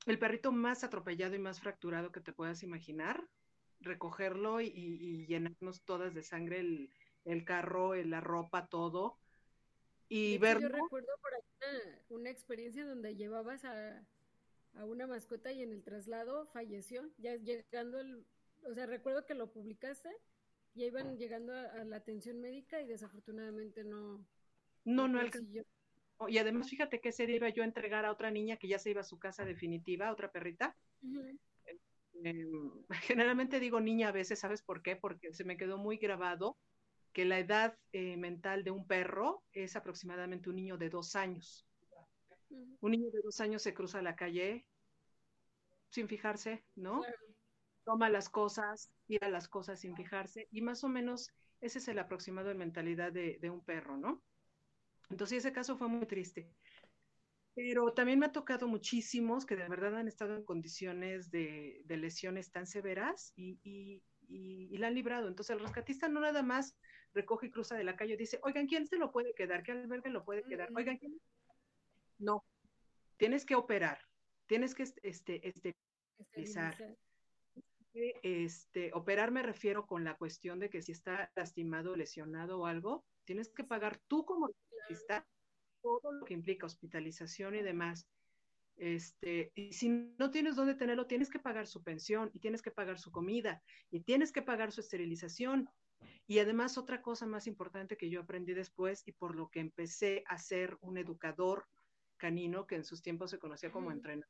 el perrito más atropellado y más fracturado que te puedas imaginar, recogerlo y, y llenarnos todas de sangre el, el carro, la ropa, todo. y verlo. Yo recuerdo por ahí una, una experiencia donde llevabas a, a una mascota y en el traslado falleció. Ya llegando el, o sea, recuerdo que lo publicaste, ya iban llegando a, a la atención médica y desafortunadamente no. No, no alcanzó. Y además, fíjate que ese día iba yo a entregar a otra niña que ya se iba a su casa definitiva, a otra perrita. Eh, generalmente digo niña a veces, ¿sabes por qué? Porque se me quedó muy grabado que la edad eh, mental de un perro es aproximadamente un niño de dos años. Un niño de dos años se cruza la calle sin fijarse, ¿no? Claro. Toma las cosas, tira las cosas sin fijarse, y más o menos ese es el aproximado de mentalidad de, de un perro, ¿no? Entonces ese caso fue muy triste. Pero también me ha tocado muchísimos que de verdad han estado en condiciones de, de lesiones tan severas y, y, y, y la han librado. Entonces el rescatista no nada más recoge y cruza de la calle y dice, oigan, ¿quién se lo puede quedar? ¿Qué albergue lo puede quedar? Mm. Oigan, ¿quién? No, tienes que operar, tienes que este, este, esterilizar. Este, operar me refiero con la cuestión de que si está lastimado, lesionado o algo, tienes que pagar tú como rescatista todo lo que implica hospitalización y demás. Este, y si no tienes dónde tenerlo, tienes que pagar su pensión y tienes que pagar su comida y tienes que pagar su esterilización. Y además otra cosa más importante que yo aprendí después y por lo que empecé a ser un educador canino, que en sus tiempos se conocía como entrenador,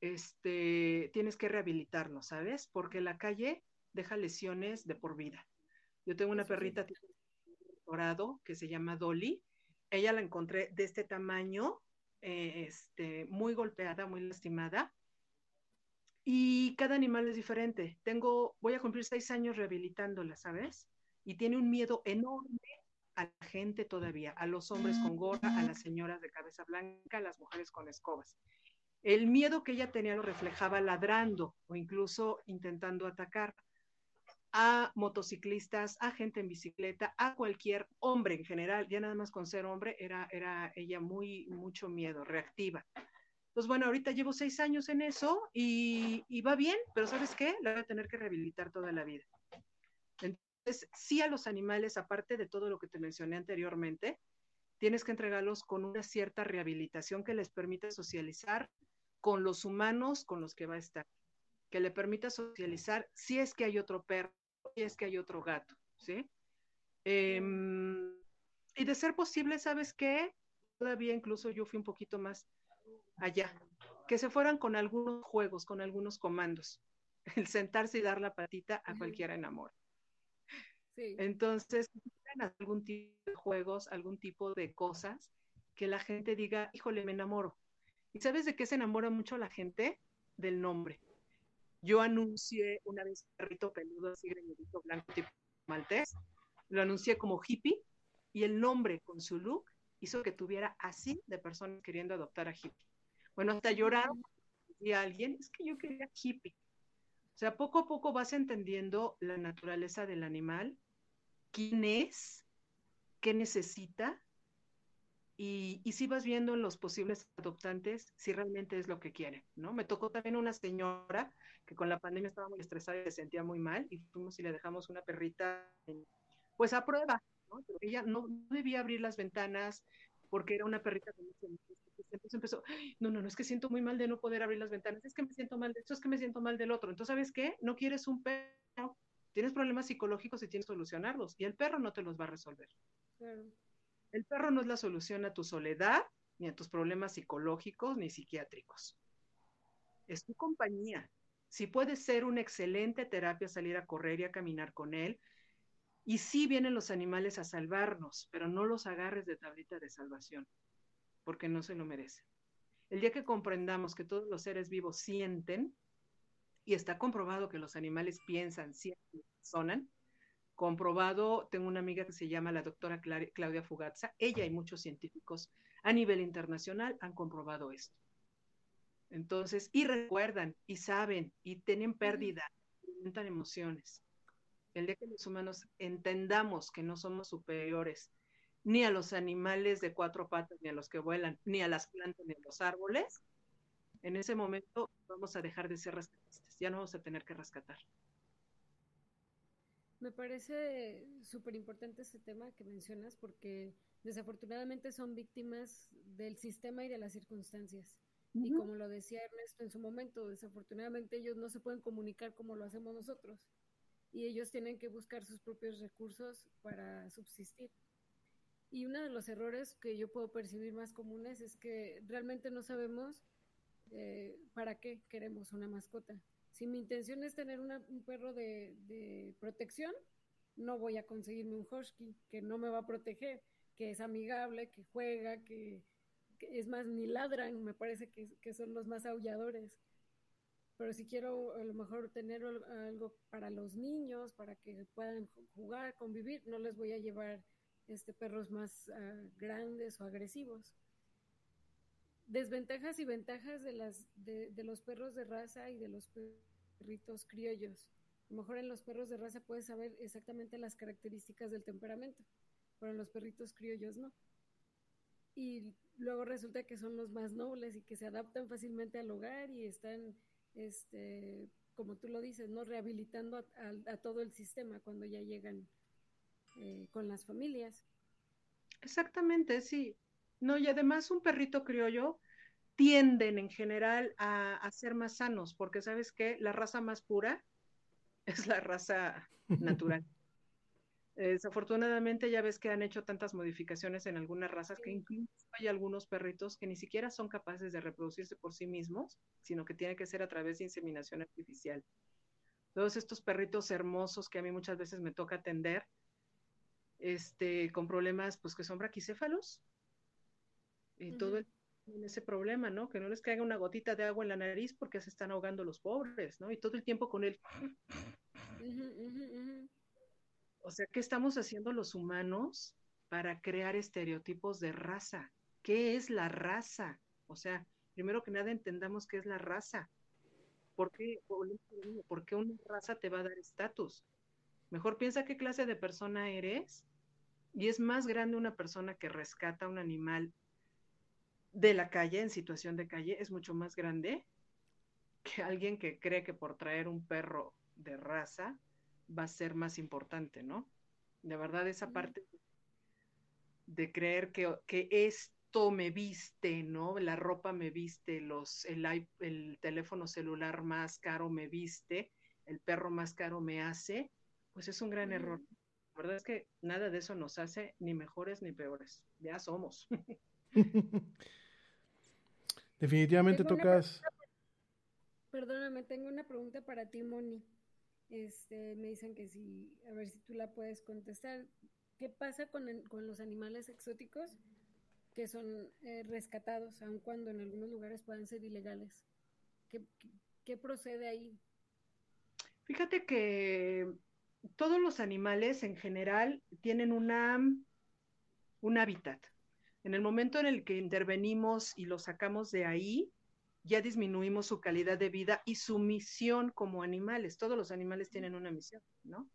este, tienes que rehabilitarlo, ¿sabes? Porque la calle deja lesiones de por vida. Yo tengo una sí. perrita dorado que se llama Dolly. Ella la encontré de este tamaño, eh, este, muy golpeada, muy lastimada. Y cada animal es diferente. Tengo, voy a cumplir seis años rehabilitándola, ¿sabes? Y tiene un miedo enorme a la gente todavía, a los hombres con gorra, a las señoras de cabeza blanca, a las mujeres con escobas. El miedo que ella tenía lo reflejaba ladrando o incluso intentando atacar a motociclistas, a gente en bicicleta, a cualquier hombre en general, ya nada más con ser hombre, era, era ella muy, mucho miedo, reactiva. Pues bueno, ahorita llevo seis años en eso y, y va bien, pero ¿sabes qué? La voy a tener que rehabilitar toda la vida. Entonces, sí a los animales, aparte de todo lo que te mencioné anteriormente, tienes que entregarlos con una cierta rehabilitación que les permita socializar con los humanos con los que va a estar, que le permita socializar si es que hay otro perro, si es que hay otro gato, ¿sí? Eh, y de ser posible, ¿sabes qué? Todavía incluso yo fui un poquito más allá, que se fueran con algunos juegos, con algunos comandos. El sentarse y dar la patita a cualquiera enamora. Sí. Entonces, algún tipo de juegos, algún tipo de cosas que la gente diga, híjole, me enamoro. ¿Y sabes de qué se enamora mucho la gente? Del nombre. Yo anuncié una vez un perrito peludo, así greñudito, blanco, tipo maltés, lo anuncié como hippie, y el nombre con su look hizo que tuviera así de personas queriendo adoptar a hippie. Bueno, hasta lloraron y a alguien, es que yo quería hippie. O sea, poco a poco vas entendiendo la naturaleza del animal, quién es, qué necesita, y, y si vas viendo en los posibles adoptantes si realmente es lo que quieren, ¿no? Me tocó también una señora que con la pandemia estaba muy estresada y se sentía muy mal, y fuimos y le dejamos una perrita, en, pues a prueba, ¿no? Ella no, debía abrir las ventanas porque era una perrita entonces empezó, no, no, no, es que siento muy mal de no poder abrir las ventanas, es que me siento mal de esto, es que me siento mal del otro. Entonces, ¿sabes qué? No quieres un perro, tienes problemas psicológicos y tienes que solucionarlos, y el perro no te los va a resolver. Claro. El perro no es la solución a tu soledad, ni a tus problemas psicológicos, ni psiquiátricos. Es tu compañía. Si puede ser una excelente terapia salir a correr y a caminar con él, y sí vienen los animales a salvarnos, pero no los agarres de tablita de salvación porque no se lo merece. El día que comprendamos que todos los seres vivos sienten, y está comprobado que los animales piensan, sienten, sonan, comprobado, tengo una amiga que se llama la doctora Claudia Fugazza, ella y muchos científicos a nivel internacional han comprobado esto. Entonces, y recuerdan, y saben, y tienen pérdida, experimentan emociones. El día que los humanos entendamos que no somos superiores, ni a los animales de cuatro patas, ni a los que vuelan, ni a las plantas, ni a los árboles, en ese momento vamos a dejar de ser rescatistas, ya no vamos a tener que rescatar. Me parece súper importante este tema que mencionas porque desafortunadamente son víctimas del sistema y de las circunstancias. Y como lo decía Ernesto en su momento, desafortunadamente ellos no se pueden comunicar como lo hacemos nosotros. Y ellos tienen que buscar sus propios recursos para subsistir. Y uno de los errores que yo puedo percibir más comunes es que realmente no sabemos eh, para qué queremos una mascota. Si mi intención es tener un perro de, protección, no voy a conseguirme un husky que no me va a proteger, que es amigable, que juega, que, es más, ni ladran, me parece que, que, son los más aulladores. Pero si quiero a lo mejor tener algo para los niños, para que puedan jugar, convivir, no les voy a llevar este, perros más ah, grandes o agresivos. Desventajas y ventajas de, las, de, los perros de raza y de los perritos criollos. A lo mejor en los perros de raza puedes saber exactamente las características del temperamento, pero en los perritos criollos no. Y luego resulta que son los más nobles y que se adaptan fácilmente al hogar y están, este, como tú lo dices, ¿no? Rehabilitando a todo el sistema cuando ya llegan eh, con las familias. Exactamente, sí. No, y además un perrito criollo tienden en general a, ser más sanos, porque sabes que la raza más pura es la raza natural. desafortunadamente ya ves que han hecho tantas modificaciones en algunas razas que incluso hay algunos perritos que ni siquiera son capaces de reproducirse por sí mismos, sino que tiene que ser a través de inseminación artificial. Todos estos perritos hermosos que a mí muchas veces me toca atender, este, con problemas, pues que son braquicéfalos. Y todo el, ese problema, ¿no? Que no les caiga una gotita de agua en la nariz porque se están ahogando los pobres, ¿no? Y todo el tiempo con él. O sea, ¿qué estamos haciendo los humanos para crear estereotipos de raza? ¿Qué es la raza? O sea, primero que nada entendamos qué es la raza. ¿Por qué, ¿Por qué una raza te va a dar estatus? Mejor piensa qué clase de persona eres y es más grande una persona que rescata un animal de la calle, en situación de calle, es mucho más grande que alguien que cree que por traer un perro de raza va a ser más importante, ¿no? De verdad, esa parte de creer que, que esto me viste, ¿no? La ropa me viste, los, el, el teléfono celular más caro me viste, el perro más caro me hace, pues es un gran error. La verdad es que nada de eso nos hace ni mejores ni peores. Ya somos. Definitivamente tocas. Perdóname, tengo una pregunta para ti, Moni. Este, me dicen que si, a ver si tú la puedes contestar. ¿Qué pasa con, con los animales exóticos que son eh, rescatados, aun cuando en algunos lugares puedan ser ilegales? ¿Qué, qué procede ahí? Fíjate que todos los animales en general tienen una, un hábitat. En el momento en el que intervenimos y los sacamos de ahí, ya disminuimos su calidad de vida y su misión como animales. Todos los animales tienen una misión, ¿no?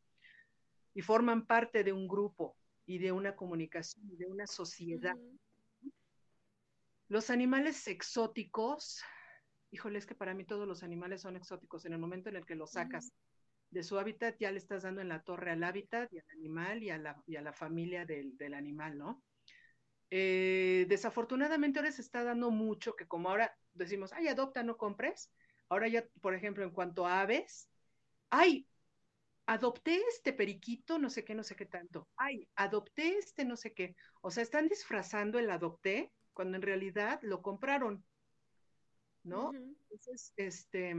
Y forman parte de un grupo y de una comunicación, de una sociedad. Los animales exóticos, híjole, es que para mí todos los animales son exóticos. En el momento en el que los sacas de su hábitat, ya le estás dando en la torre al hábitat y al animal y a la, y a la familia del, del, animal, ¿no? Eh, desafortunadamente ahora se está dando mucho que como ahora decimos, ay, adopta, no compres. Ahora ya, por ejemplo, en cuanto a aves, ay, adopté este periquito, no sé qué, no sé qué tanto. Ay, adopté este, no sé qué. O sea, están disfrazando el adopté cuando en realidad lo compraron, ¿no? Entonces, este,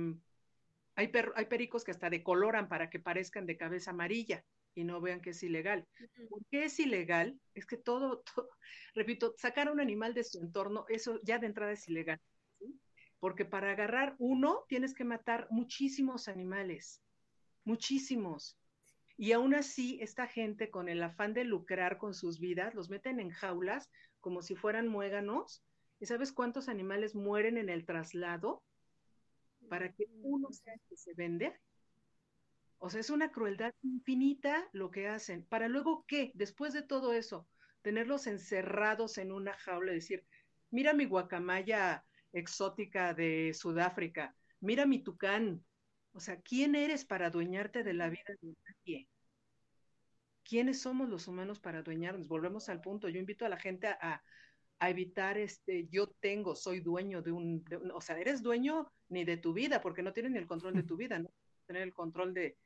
hay, hay pericos que hasta decoloran para que parezcan de cabeza amarilla y no vean que es ilegal. ¿Por qué es ilegal? Es que todo, repito, sacar a un animal de su entorno, eso ya de entrada es ilegal. Porque para agarrar uno tienes que matar muchísimos animales, muchísimos. Y aún así, esta gente con el afán de lucrar con sus vidas, los meten en jaulas como si fueran muéganos. ¿Y sabes cuántos animales mueren en el traslado? para que uno sea el que se vende. O sea, es una crueldad infinita lo que hacen. Para luego, ¿qué? Después de todo eso, tenerlos encerrados en una jaula y decir, mira mi guacamaya exótica de Sudáfrica, mira mi tucán. O sea, ¿quién eres para adueñarte de la vida de nadie? ¿quiénes somos los humanos para adueñarnos? Volvemos al punto. Yo invito a la gente a, a evitar este, yo tengo, soy dueño de un, de un, o sea, eres dueño ni de tu vida, porque no tienes ni el control de tu vida, no tener el control de.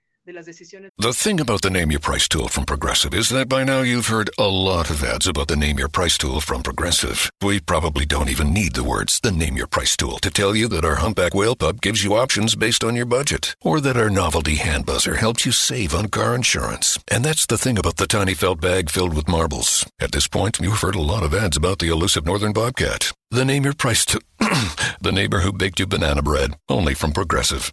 The thing about the Name Your Price tool from Progressive is that by now you've heard a lot of ads about the Name Your Price tool from Progressive. We probably don't even need the words the Name Your Price tool to tell you that our humpback whale pup gives you options based on your budget, or that our novelty hand buzzer helps you save on car insurance. And that's the thing about the tiny felt bag filled with marbles. At this point, you've heard a lot of ads about the elusive northern bobcat. The Name Your Price tool. the neighbor who baked you banana bread. Only from Progressive.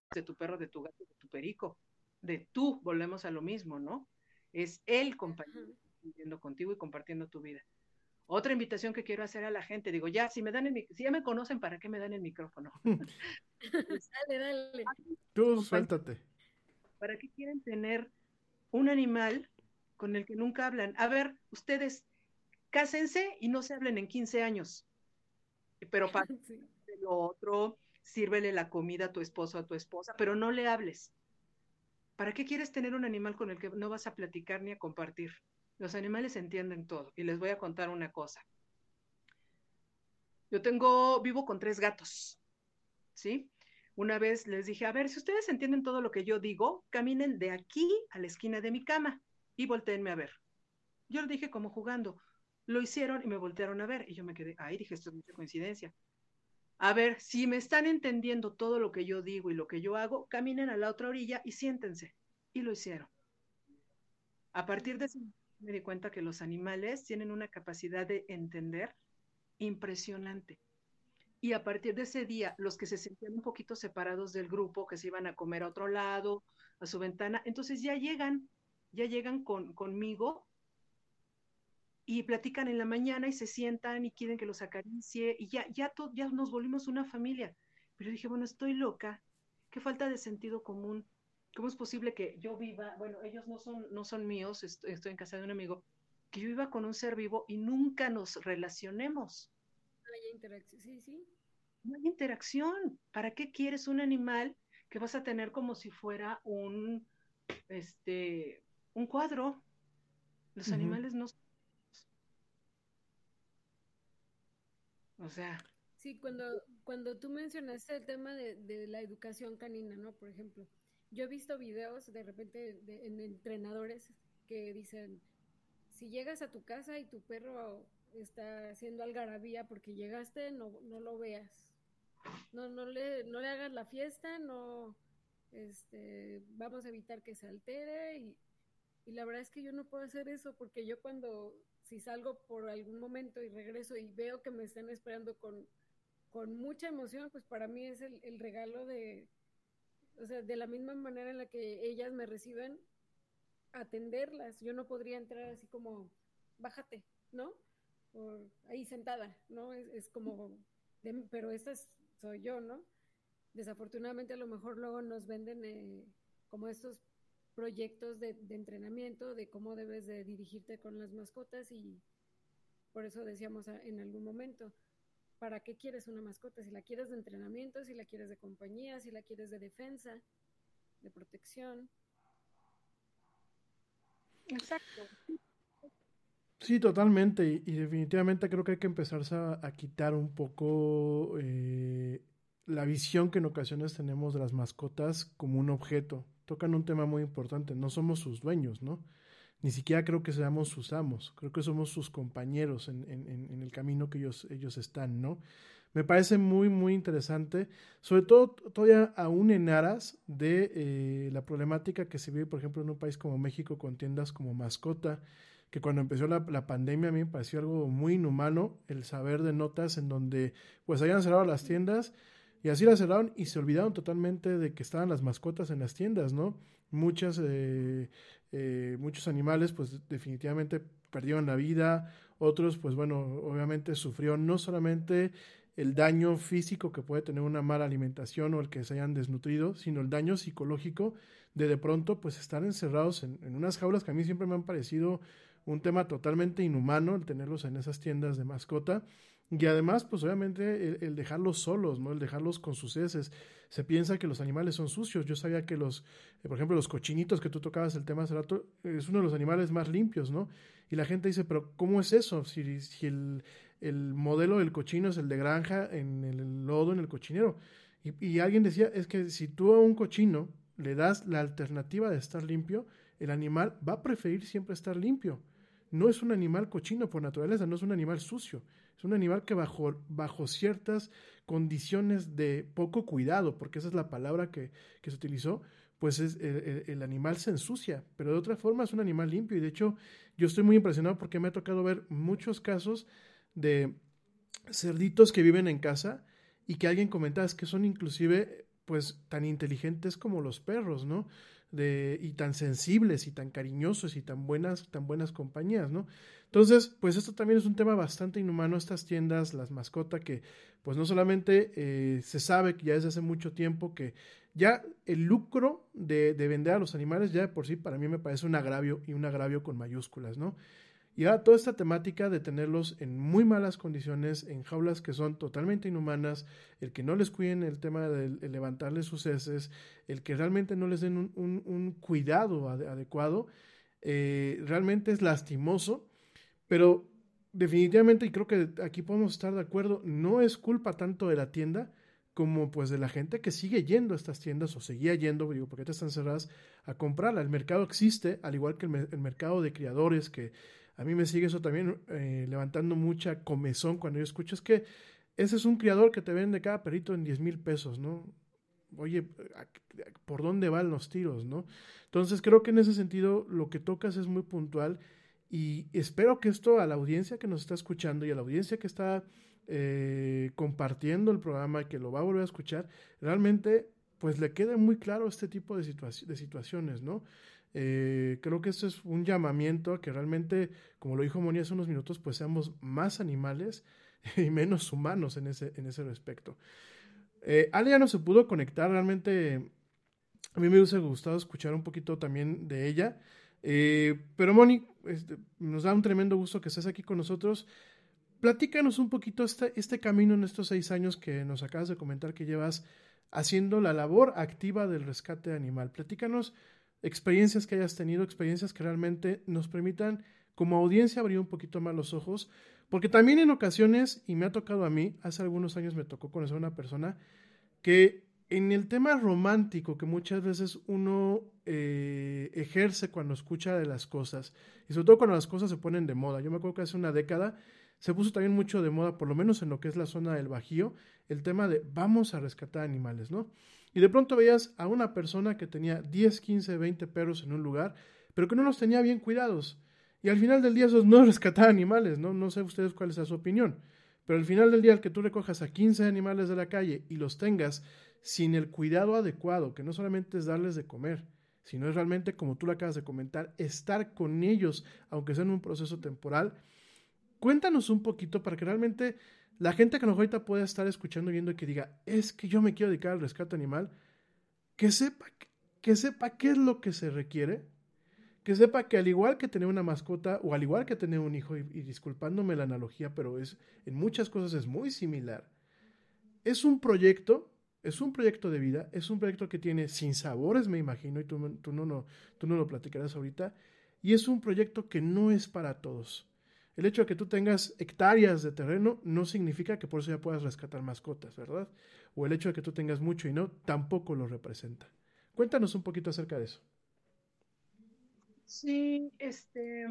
De tu perro, de tu gato, de tu perico, de tú, volvemos a lo mismo, ¿no? Es el compañero viviendo contigo y compartiendo tu vida. Otra invitación que quiero hacer a la gente, digo, ya, si me dan el, si ya me conocen, ¿para qué me dan el micrófono? dale, dale. Tú suéltate. ¿Para qué quieren tener un animal con el que nunca hablan? A ver, ustedes, cásense y no se hablen en 15 años. Pero para sí. lo otro, sírvele la comida a tu esposo a tu esposa, pero no le hables. ¿Para qué quieres tener un animal con el que no vas a platicar ni a compartir? Los animales entienden todo y les voy a contar una cosa. Yo tengo, vivo con tres gatos, ¿sí? Una vez les dije, a ver, si ustedes entienden todo lo que yo digo, caminen de aquí a la esquina de mi cama y volteenme a ver. Yo lo dije como jugando. Lo hicieron y me voltearon a ver y yo me quedé, ay, dije, esto es mucha coincidencia a ver, si me están entendiendo todo lo que yo digo y lo que yo hago, caminen a la otra orilla y siéntense. Y lo hicieron. A partir de eso me di cuenta que los animales tienen una capacidad de entender impresionante. Y a partir de ese día, los que se sentían un poquito separados del grupo, que se iban a comer a otro lado, a su ventana, entonces ya llegan, ya llegan con, conmigo y platican en la mañana y se sientan y quieren que los acaricie y ya, ya, to, ya nos volvimos una familia. Pero dije, bueno, estoy loca, qué falta de sentido común. ¿Cómo es posible que yo viva, bueno, ellos no son, no son míos, estoy, estoy en casa de un amigo, que yo viva con un ser vivo y nunca nos relacionemos? No hay interacción, sí, sí. No hay interacción. ¿Para qué quieres un animal que vas a tener como si fuera un, este, un cuadro? Los uh -huh. animales no O sea. Sí, cuando, cuando tú mencionaste el tema de, de, la educación canina, ¿no? Por ejemplo, yo he visto videos de repente de, en entrenadores que dicen, si llegas a tu casa y tu perro está haciendo algarabía porque llegaste, no, no lo veas. No, no le, no le hagas la fiesta, no, este, vamos a evitar que se altere y, y la verdad es que yo no puedo hacer eso porque yo cuando si salgo por algún momento y regreso y veo que me están esperando con, con mucha emoción, pues para mí es el, el, regalo de, o sea, de la misma manera en la que ellas me reciben, atenderlas. Yo no podría entrar así como, bájate, ¿no? Ahí sentada, ¿no? Es, como, pero esta es, soy yo, ¿no? Desafortunadamente a lo mejor luego nos venden eh, como estos proyectos de, de, entrenamiento, de cómo debes de dirigirte con las mascotas y por eso decíamos en algún momento, ¿para qué quieres una mascota? Si la quieres de entrenamiento, si la quieres de compañía, si la quieres de defensa, de protección. Exacto. Sí, totalmente. Y, y, definitivamente creo que hay que empezarse a, a quitar un poco eh, la visión que en ocasiones tenemos de las mascotas como un objeto tocan un tema muy importante. No somos sus dueños, ¿no? Ni siquiera creo que seamos sus amos. Creo que somos sus compañeros en, en, el camino que ellos, ellos están, ¿no? Me parece muy, muy interesante, sobre todo todavía aún en aras de eh, la problemática que se vive, por ejemplo, en un país como México con tiendas como mascota, que cuando empezó la, la, pandemia a mí me pareció algo muy inhumano el saber de notas en donde pues habían cerrado las tiendas y así las cerraron y se olvidaron totalmente de que estaban las mascotas en las tiendas, ¿no? muchas, eh, eh, muchos animales pues definitivamente perdieron la vida, otros pues bueno, obviamente sufrieron no solamente el daño físico que puede tener una mala alimentación o el que se hayan desnutrido, sino el daño psicológico de de pronto pues estar encerrados en, en unas jaulas que a mí siempre me han parecido un tema totalmente inhumano el tenerlos en esas tiendas de mascota y además, pues obviamente el, dejarlos solos, ¿no? El dejarlos con sus heces. Se piensa que los animales son sucios. Yo sabía que los, eh, por ejemplo, los cochinitos que tú tocabas el tema hace rato, es uno de los animales más limpios, ¿no? Y la gente dice, pero ¿cómo es eso? Si, si el, el modelo del cochino es el de granja en el lodo, en el cochinero. Y, y alguien decía, es que si tú a un cochino le das la alternativa de estar limpio, el animal va a preferir siempre estar limpio. No es un animal cochino por naturaleza, no es un animal sucio es un animal que bajo, bajo ciertas condiciones de poco cuidado, porque esa es la palabra que, se utilizó, pues es, el, animal se ensucia, pero de otra forma es un animal limpio. Y de hecho, yo estoy muy impresionado porque me ha tocado ver muchos casos de cerditos que viven en casa y que alguien comentaba es que son inclusive pues tan inteligentes como los perros, ¿no? De, y tan sensibles y tan cariñosos y tan buenas, tan buenas compañías, ¿no? Entonces, pues esto también es un tema bastante inhumano, estas tiendas, las mascotas, que pues no solamente eh, se sabe que ya desde hace mucho tiempo que ya el lucro de, de, vender a los animales ya por sí para mí me parece un agravio y un agravio con mayúsculas, ¿no? Y ahora toda esta temática de tenerlos en muy malas condiciones, en jaulas que son totalmente inhumanas, el que no les cuiden el tema de, levantarles sus heces, el que realmente no les den un, un, cuidado adecuado, eh, realmente es lastimoso pero definitivamente, y creo que aquí podemos estar de acuerdo, no es culpa tanto de la tienda como pues de la gente que sigue yendo a estas tiendas o seguía yendo, digo, porque están cerradas, a comprarla. El mercado existe, al igual que el, mercado de criadores, que a mí me sigue eso también eh, levantando mucha comezón cuando yo escucho, es que ese es un criador que te vende cada perrito en 10 mil pesos, ¿no? Oye, ¿por dónde van los tiros, no? Entonces creo que en ese sentido lo que tocas es muy puntual y espero que esto a la audiencia que nos está escuchando y a la audiencia que está eh, compartiendo el programa que lo va a volver a escuchar, realmente pues le quede muy claro este tipo de situaciones, ¿no? Eh, creo que esto es un llamamiento a que realmente, como lo dijo Moni hace unos minutos, pues seamos más animales y menos humanos en ese, en ese respecto. Eh, Ale ya no se pudo conectar, realmente a mí me hubiese gustado escuchar un poquito también de ella. Eh, pero Moni, este, nos da un tremendo gusto que estés aquí con nosotros. Platícanos un poquito este, este camino en estos seis años que nos acabas de comentar que llevas haciendo la labor activa del rescate animal. Platícanos experiencias que hayas tenido, experiencias que realmente nos permitan como audiencia abrir un poquito más los ojos, porque también en ocasiones, y me ha tocado a mí, hace algunos años me tocó conocer a una persona que en el tema romántico que muchas veces uno eh, ejerce cuando escucha de las cosas, y sobre todo cuando las cosas se ponen de moda. Yo me acuerdo que hace una década se puso también mucho de moda, por lo menos en lo que es la zona del Bajío, el tema de vamos a rescatar animales, ¿no? Y de pronto veías a una persona que tenía 10, 15, 20 perros en un lugar, pero que no los tenía bien cuidados. Y al final del día esos no rescatar animales, ¿no? No sé ustedes cuál es su opinión. Pero al final del día, el que tú recojas a 15 animales de la calle y los tengas sin el cuidado adecuado, que no solamente es darles de comer, sino es realmente, como tú lo acabas de comentar, estar con ellos, aunque sea en un proceso temporal. Cuéntanos un poquito para que realmente la gente que nos ahorita pueda estar escuchando y viendo que diga, es que yo me quiero dedicar al rescate animal, que sepa, que sepa qué es lo que se requiere, que sepa que al igual que tener una mascota o al igual que tener un hijo, y, disculpándome la analogía, pero es en muchas cosas es muy similar, es un proyecto es un proyecto de vida, es un proyecto que tiene sin sabores, me imagino, y tú, no, no, tú no lo platicarás ahorita, y es un proyecto que no es para todos. El hecho de que tú tengas hectáreas de terreno no significa que por eso ya puedas rescatar mascotas, ¿verdad? O el hecho de que tú tengas mucho y no, tampoco lo representa. Cuéntanos un poquito acerca de eso. Sí, este,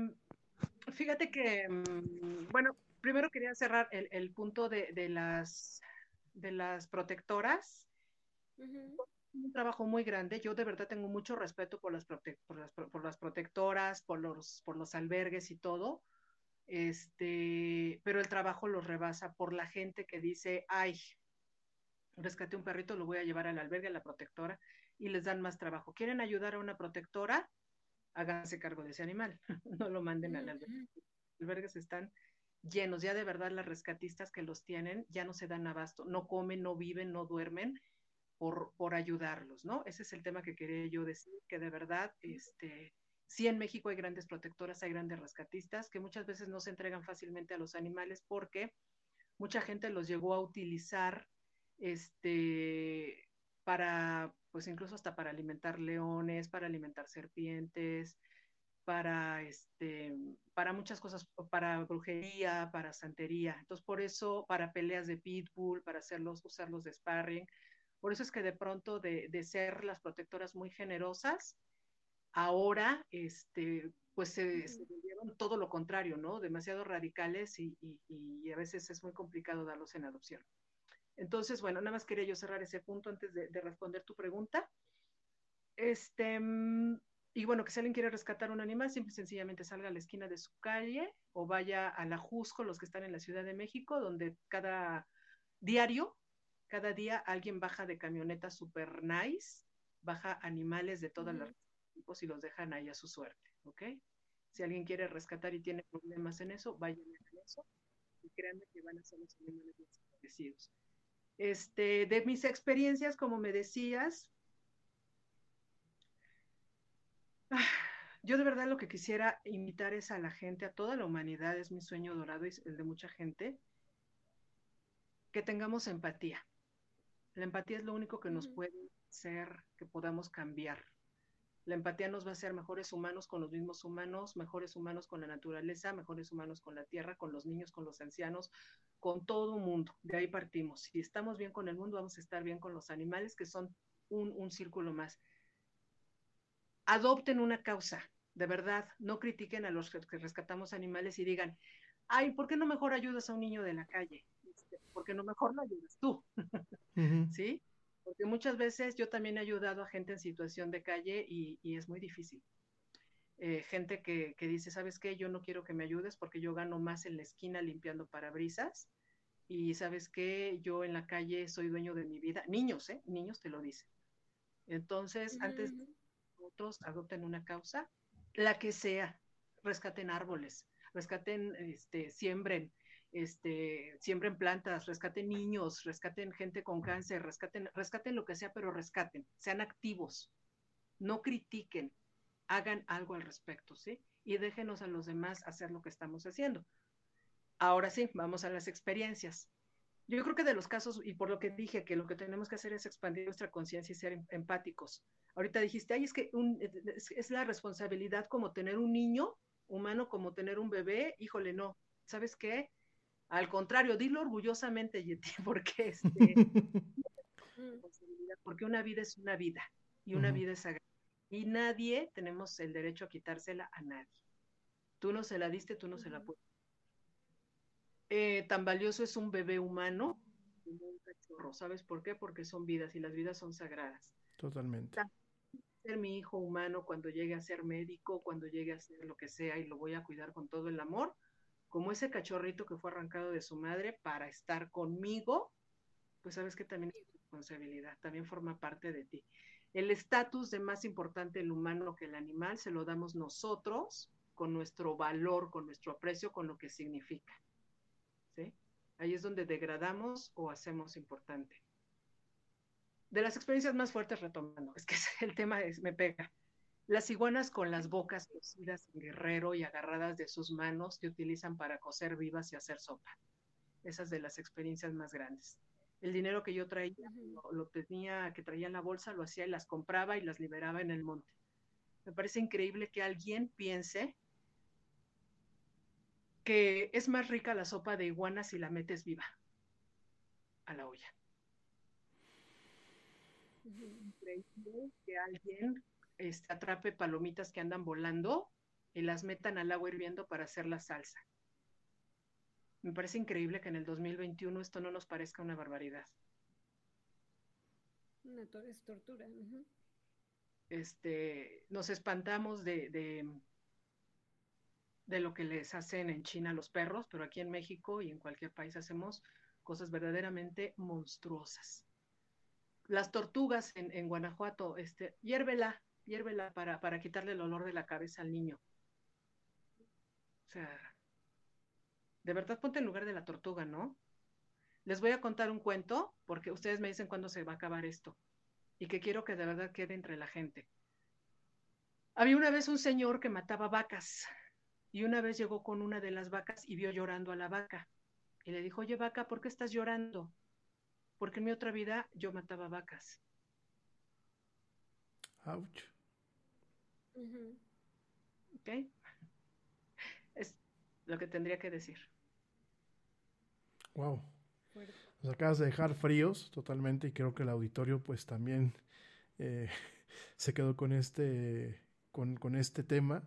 fíjate que, mm, bueno, primero quería cerrar el, punto de las de las protectoras. Un trabajo muy grande. Yo de verdad tengo mucho respeto por las, por las, por las protectoras, por los, por los albergues y todo. Este, pero el trabajo los rebasa por la gente que dice, ay, rescate un perrito, lo voy a llevar al albergue, a la protectora. y les dan más trabajo. ¿Quieren ayudar a una protectora? Háganse cargo de ese animal, no lo manden al albergue. Los albergues están llenos, ya de verdad las rescatistas que los tienen ya no se dan abasto, no comen, no viven, no duermen por, por ayudarlos, ¿no? Ese es el tema que quería yo decir, que de verdad, este, sí en México hay grandes protectoras, hay grandes rescatistas que muchas veces no se entregan fácilmente a los animales porque mucha gente los llegó a utilizar este, para, pues incluso hasta para alimentar leones, para alimentar serpientes, para, este, para muchas cosas, para brujería, para santería. Entonces, por eso, para peleas de pitbull, para hacerlos, usarlos de sparring. Por eso es que de pronto de, de ser las protectoras muy generosas, ahora, este, pues se, se, volvieron todo lo contrario, ¿no? Demasiado radicales y, y, y, a veces es muy complicado darlos en adopción. Entonces, bueno, nada más quería yo cerrar ese punto antes de, de responder tu pregunta. Este, y bueno, que si alguien quiere rescatar un animal, simple y sencillamente salga a la esquina de su calle o vaya a la Jusco, los que están en la Ciudad de México, donde cada diario, cada día alguien baja de camioneta super nice, baja animales de todas las tipos y los dejan ahí a su suerte, ¿ok? Si alguien quiere rescatar y tiene problemas en eso, vayan a eso y créanme que van a ser los animales más agradecidos. Este, de mis experiencias, como me decías, yo de verdad lo que quisiera invitar es a la gente, a toda la humanidad, es mi sueño dorado y el de mucha gente, que tengamos empatía. La empatía es lo único que nos puede hacer que podamos cambiar. La empatía nos va a hacer mejores humanos con los mismos humanos, mejores humanos con la naturaleza, mejores humanos con la tierra, con los niños, con los ancianos, con todo el mundo. De ahí partimos. Si estamos bien con el mundo, vamos a estar bien con los animales, que son un, un círculo más adopten una causa, de verdad, no critiquen a los que rescatamos animales y digan, ay, ¿por qué no mejor ayudas a un niño de la calle? Este, ¿Por qué no mejor lo ayudas tú? Uh -huh. ¿Sí? Porque muchas veces yo también he ayudado a gente en situación de calle y, y es muy difícil. Eh, gente que, que, dice, ¿sabes qué? Yo no quiero que me ayudes porque yo gano más en la esquina limpiando parabrisas y ¿sabes qué? Yo en la calle soy dueño de mi vida. Niños, ¿eh? Niños te lo dicen. Entonces, uh -huh. antes otros adopten una causa, la que sea, rescaten árboles, rescaten, este, siembren, este, siembren plantas, rescaten niños, rescaten gente con cáncer, rescaten, rescaten lo que sea, pero rescaten, sean activos, no critiquen, hagan algo al respecto, ¿sí? Y déjenos a los demás hacer lo que estamos haciendo. Ahora sí, vamos a las experiencias. Yo creo que de los casos, y por lo que dije, que lo que tenemos que hacer es expandir nuestra conciencia y ser em, empáticos. Ahorita dijiste, ay, es que es, es, la responsabilidad como tener un niño humano, como tener un bebé. Híjole, no. ¿Sabes qué? Al contrario, dilo orgullosamente, Yeti, porque, este, porque una vida es una vida y una uh -huh. vida es sagrada. Y nadie tenemos el derecho a quitársela a nadie. Tú no se la diste, tú no uh -huh. se la puedes. Eh, tan valioso es un bebé humano como un cachorro. ¿Sabes por qué? Porque son vidas y las vidas son sagradas. Totalmente. Ser mi hijo humano cuando llegue a ser médico, cuando llegue a ser lo que sea y lo voy a cuidar con todo el amor, como ese cachorrito que fue arrancado de su madre para estar conmigo, pues sabes que también es responsabilidad, también forma parte de ti. El estatus de más importante el humano que el animal se lo damos nosotros con nuestro valor, con nuestro aprecio, con lo que significa. ¿sí? Ahí es donde degradamos o hacemos importante. De las experiencias más fuertes, retomando, es que el tema es, me pega. Las iguanas con las bocas cocidas en guerrero y agarradas de sus manos que utilizan para cocer vivas y hacer sopa. Esas de las experiencias más grandes. El dinero que yo traía, lo, lo tenía, que traía en la bolsa, lo hacía y las compraba y las liberaba en el monte. Me parece increíble que alguien piense que es más rica la sopa de iguana si la metes viva a la olla. Increíble que alguien este, atrape palomitas que andan volando y las metan al agua hirviendo para hacer la salsa. Me parece increíble que en el 2021 esto no nos parezca una barbaridad. Una to es tortura. Uh -huh. Este, nos espantamos de, de, de lo que les hacen en China a los perros, pero aquí en México y en cualquier país hacemos cosas verdaderamente monstruosas. las tortugas en, en Guanajuato, este, hiérvela, hiérvela para, para quitarle el olor de la cabeza al niño. O sea, de verdad ponte en lugar de la tortuga, ¿no? Les voy a contar un cuento porque ustedes me dicen cuándo se va a acabar esto y que quiero que de verdad quede entre la gente. Había una vez un señor que mataba vacas y una vez llegó con una de las vacas y vio llorando a la vaca y le dijo, oye vaca, ¿por qué estás llorando? Porque en mi otra vida yo mataba vacas. ¿Ok? Es lo que tendría que decir. Wow. Nos acabas de dejar fríos totalmente y creo que el auditorio pues también eh, se quedó con este, con, con este tema.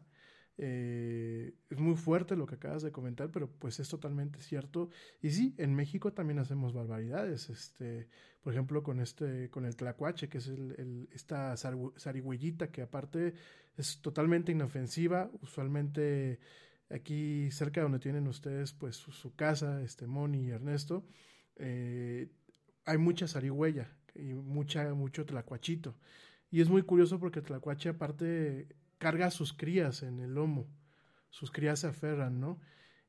Eh, es muy fuerte lo que acabas de comentar, pero pues es totalmente cierto. Y sí, en México también hacemos barbaridades. Este, por ejemplo, con este, con el tlacuache, que es el, el, esta zarigüeyita que aparte es totalmente inofensiva. Usualmente aquí cerca donde tienen ustedes pues su, casa, este Moni y Ernesto, eh, hay mucha zarigüeya y mucha, mucho tlacuachito. Y es muy curioso porque tlacuache aparte carga a sus crías en el lomo, sus crías se aferran, ¿no?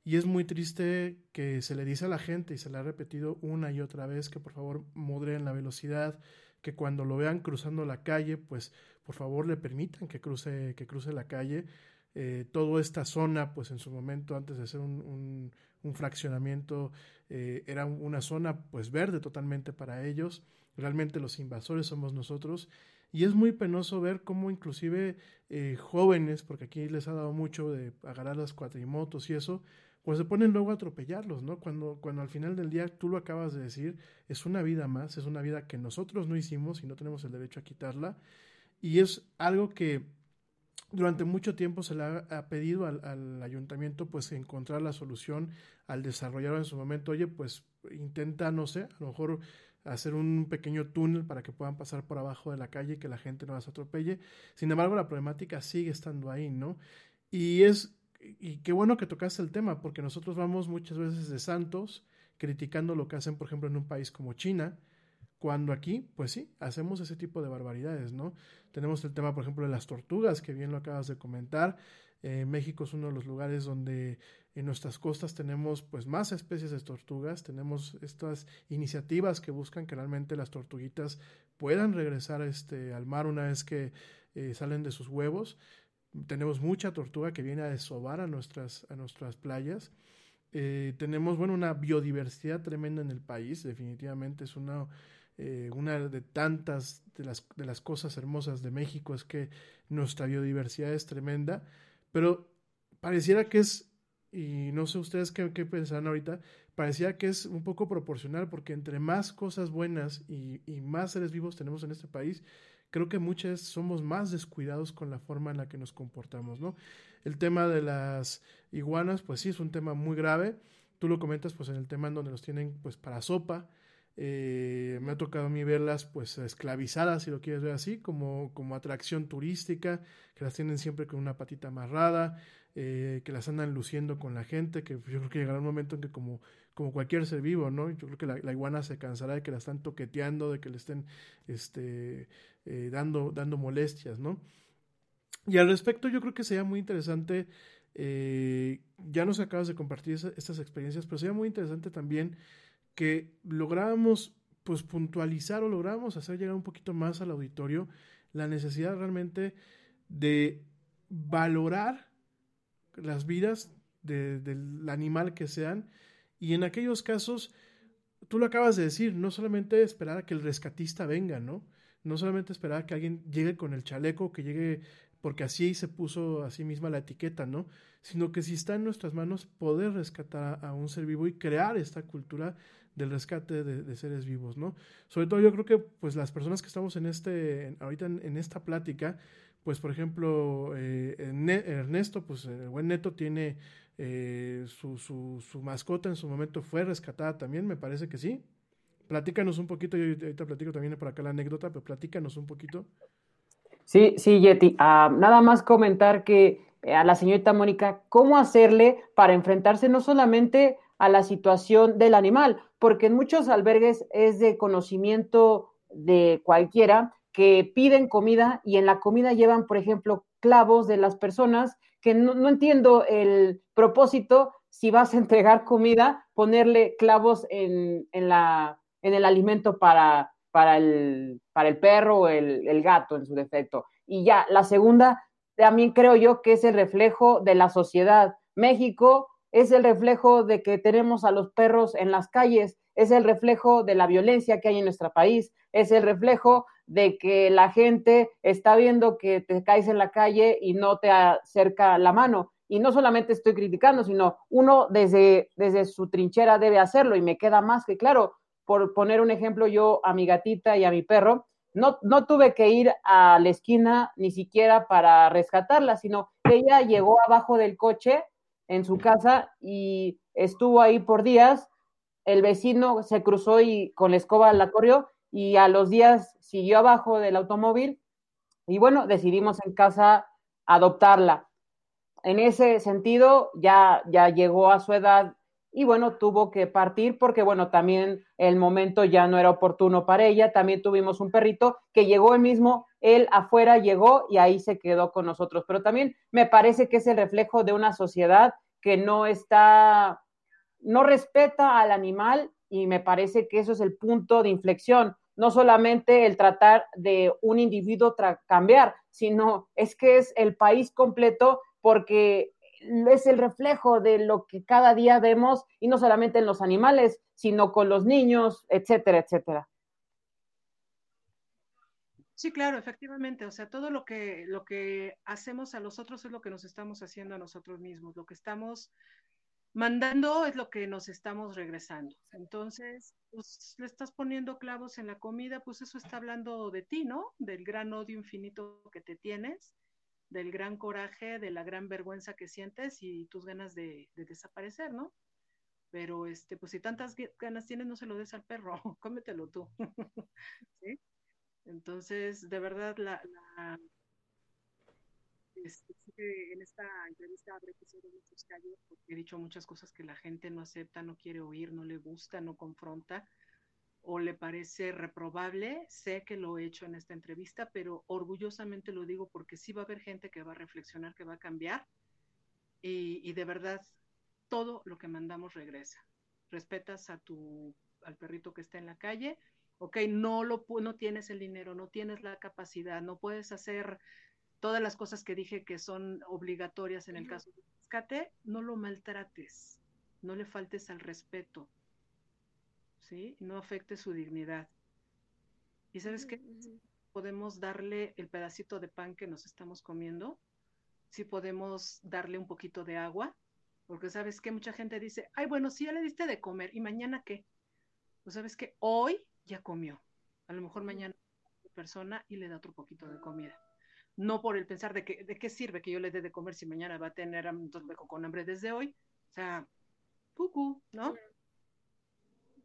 Y es muy triste que se le dice a la gente, y se le ha repetido una y otra vez, que por favor moderen la velocidad, que cuando lo vean cruzando la calle, pues por favor le permitan que cruce, que cruce la calle. Eh, toda esta zona, pues en su momento, antes de un, un, un fraccionamiento, eh, era una zona pues verde totalmente para ellos. Realmente los invasores somos nosotros. Y es muy penoso ver cómo inclusive eh, jóvenes, porque aquí les ha dado mucho de agarrar las cuatrimotos y eso, pues se ponen luego a atropellarlos, ¿no? Cuando, cuando al final del día, tú lo acabas de decir, es una vida más, es una vida que nosotros no hicimos y no tenemos el derecho a quitarla. Y es algo que durante mucho tiempo se le ha, pedido al, al, ayuntamiento pues encontrar la solución al desarrollar en su momento, oye, pues intenta, no sé, a lo mejor hacer un pequeño túnel para que puedan pasar por abajo de la calle y que la gente no las atropelle. Sin embargo, la problemática sigue estando ahí, ¿no? Y es, y qué bueno que tocaste el tema, porque nosotros vamos muchas veces de santos criticando lo que hacen, por ejemplo, en un país como China, cuando aquí, pues sí, hacemos ese tipo de barbaridades, ¿no? Tenemos el tema, por ejemplo, de las tortugas, que bien lo acabas de comentar. Eh, México es uno de los lugares donde en nuestras costas tenemos pues más especies de tortugas, tenemos estas iniciativas que buscan que realmente las tortuguitas puedan regresar este, al mar una vez que eh, salen de sus huevos. Tenemos mucha tortuga que viene a desovar a nuestras, a nuestras playas. Eh, tenemos, bueno, una biodiversidad tremenda en el país, definitivamente es una eh, una de tantas de las, de las cosas hermosas de México es que nuestra biodiversidad es tremenda, pero pareciera que es, y no sé ustedes qué, qué pensarán ahorita, parecía que es un poco proporcional, porque entre más cosas buenas y, y más seres vivos tenemos en este país, creo que muchas somos más descuidados con la forma en la que nos comportamos, ¿no? El tema de las iguanas, pues sí, es un tema muy grave. Tú lo comentas, pues en el tema en donde los tienen, pues para sopa, eh, me ha tocado a mí verlas pues esclavizadas, si lo quieres ver así, como, como atracción turística, que las tienen siempre con una patita amarrada, eh, que las andan luciendo con la gente, que yo creo que llegará un momento en que como, como cualquier ser vivo, ¿no? Yo creo que la, iguana se cansará de que la están toqueteando, de que le estén este, eh, dando, dando molestias, ¿no? Y al respecto yo creo que sería muy interesante, eh, ya nos acabas de compartir esa, estas experiencias, pero sería muy interesante también que lográramos pues puntualizar o lográramos hacer llegar un poquito más al auditorio la necesidad realmente de valorar las vidas de, del animal que sean. Y en aquellos casos tú lo acabas de decir no solamente esperar a que el rescatista venga no no solamente esperar a que alguien llegue con el chaleco que llegue porque así se puso a sí misma la etiqueta no sino que si está en nuestras manos poder rescatar a, a un ser vivo y crear esta cultura del rescate de, seres vivos, ¿no? Sobre todo yo creo que pues las personas que estamos en este, ahorita en, esta plática, pues por ejemplo, eh, Ernesto, pues el buen Neto tiene eh, su, su, mascota en su momento fue rescatada también, me parece que sí. Platícanos un poquito, yo ahorita platico también por acá la anécdota, pero platícanos un poquito. Sí, sí, Yeti. Uh, nada más comentar que eh, a la señorita Mónica, ¿cómo hacerle para enfrentarse no solamente a la situación del animal, porque en muchos albergues es de conocimiento de cualquiera que piden comida y en la comida llevan, por ejemplo, clavos de las personas que no, entiendo el propósito si vas a entregar comida, ponerle clavos en, en, la, en el alimento para, para, el, para el perro o el, el gato en su defecto. Y ya, la segunda, también creo yo que es el reflejo de la sociedad. México es el reflejo de que tenemos a los perros en las calles, es el reflejo de la violencia que hay en nuestro país, es el reflejo de que la gente está viendo que te caes en la calle y no te acerca la mano. Y no solamente estoy criticando, sino uno desde, desde su trinchera debe hacerlo y me queda más que claro. Por poner un ejemplo, yo a mi gatita y a mi perro, no, no tuve que ir a la esquina ni siquiera para rescatarla, sino ella llegó abajo del coche en su casa y estuvo ahí por días. El vecino se cruzó y con la escoba la corrió y a los días siguió abajo del automóvil y bueno, decidimos en casa adoptarla. En ese sentido, ya, ya llegó a su edad y bueno, tuvo que partir porque bueno, también el momento ya no era oportuno para ella. También tuvimos un perrito que llegó el mismo, él afuera llegó y ahí se quedó con nosotros. Pero también me parece que es el reflejo de una sociedad que no está, no respeta al animal y me parece que eso es el punto de inflexión no solamente el tratar de un individuo cambiar, sino es que es el país completo porque es el reflejo de lo que cada día vemos y no solamente en los animales, sino con los niños, etcétera, etcétera. Sí, claro, efectivamente. O sea, todo lo que, lo que hacemos a los otros es lo que nos estamos haciendo a nosotros mismos. Lo que estamos mandando es lo que nos estamos regresando. Entonces, pues le estás poniendo clavos en la comida, pues eso está hablando de ti, ¿no? Del gran odio infinito que te tienes, del gran coraje, de la gran vergüenza que sientes y tus ganas de, desaparecer, ¿no? Pero, este, pues si tantas ganas tienes, no se lo des al perro, cómetelo tú. ¿Sí? Entonces, de verdad, la, la este, en esta entrevista habré pisado muchos callos porque he dicho muchas cosas que la gente no acepta, no quiere oír, no le gusta, no confronta o le parece reprobable. Sé que lo he hecho en esta entrevista, pero orgullosamente lo digo porque sí va a haber gente que va a reflexionar, que va a cambiar y, y de verdad todo lo que mandamos regresa. Respetas a tu al perrito que está en la calle, ok, no lo no tienes el dinero, no tienes la capacidad, no puedes hacer todas las cosas que dije que son obligatorias en el caso de rescate, no lo maltrates, no le faltes al respeto, ¿sí? No afecte su dignidad. ¿Y sabes qué? Podemos darle el pedacito de pan que nos estamos comiendo, si podemos darle un poquito de agua, porque sabes que mucha gente dice, ay, bueno, sí, ya le diste de comer, ¿y mañana qué? Pues sabes que hoy ya comió, a lo mejor mañana persona y le da otro poquito de comida no por el pensar de que de qué sirve que yo le dé de comer si mañana va a tener entonces con hambre desde hoy. O sea, cucu, ¿no?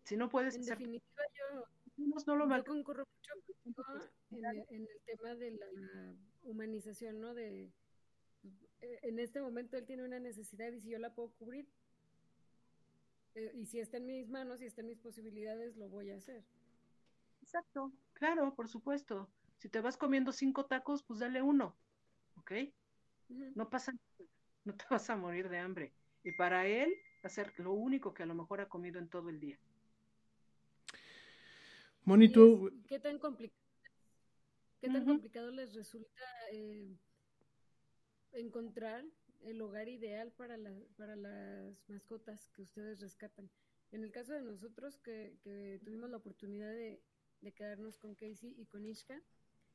Si no puedes en definitiva yo, no lo yo concurro mucho en, en, el tema de la humanización, ¿no? De eh, en este momento él tiene una necesidad y si yo la puedo cubrir eh, y si está en mis manos y está en mis posibilidades lo voy a hacer. Exacto, claro, por supuesto. Si te vas comiendo cinco tacos, pues dale uno, ¿ok? No pasa nada, no te vas a morir de hambre. Y para él, hacer lo único que a lo mejor ha comido en todo el día. Monito. ¿Qué tan, complicado, qué tan complicado les resulta eh, encontrar el hogar ideal para, para las mascotas que ustedes rescatan? En el caso de nosotros, que, que tuvimos la oportunidad de, de, quedarnos con Casey y con Ishka,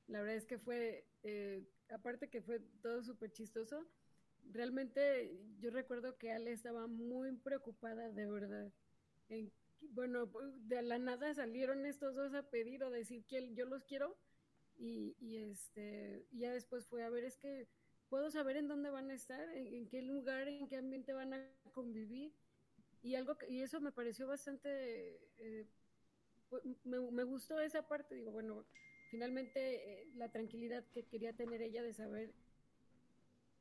la verdad es que fue, eh, aparte que fue todo súper chistoso, realmente yo recuerdo que Ale estaba muy preocupada de verdad. bueno, de la nada salieron estos dos a pedir o decir que yo los quiero y, y este ya después fue a ver, es que puedo saber en dónde van a estar, en, qué lugar, en qué ambiente van a convivir y algo y eso me pareció bastante eh, me, gustó esa parte digo bueno finalmente eh, la tranquilidad que quería tener ella de saber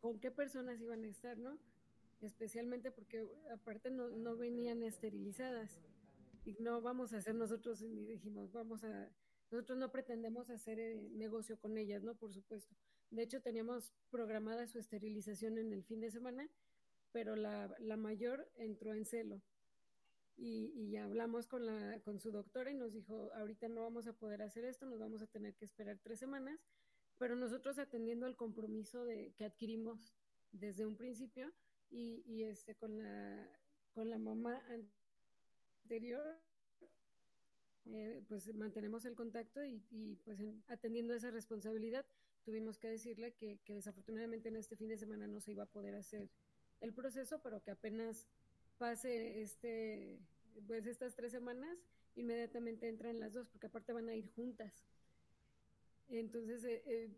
con qué personas iban a estar, ¿no? Especialmente porque aparte no, no venían esterilizadas. Y no vamos a hacer nosotros, y dijimos, vamos a, nosotros no pretendemos hacer eh, negocio con ellas, ¿no? Por supuesto. De hecho, teníamos programada su esterilización en el fin de semana, pero la, la mayor entró en celo. Y, y, hablamos con, la, con su doctora y nos dijo, ahorita no vamos a poder hacer esto, nos vamos a tener que esperar tres semanas, pero nosotros atendiendo al compromiso de, que adquirimos desde un principio y, y este, con, la, con la mamá anterior, eh, pues mantenemos el contacto y, y pues en, atendiendo esa responsabilidad tuvimos que decirle que, que desafortunadamente en este fin de semana no se iba a poder hacer el proceso, pero que apenas pase este, pues estas tres semanas, inmediatamente entran las dos, porque aparte van a ir juntas. Entonces, eh, eh,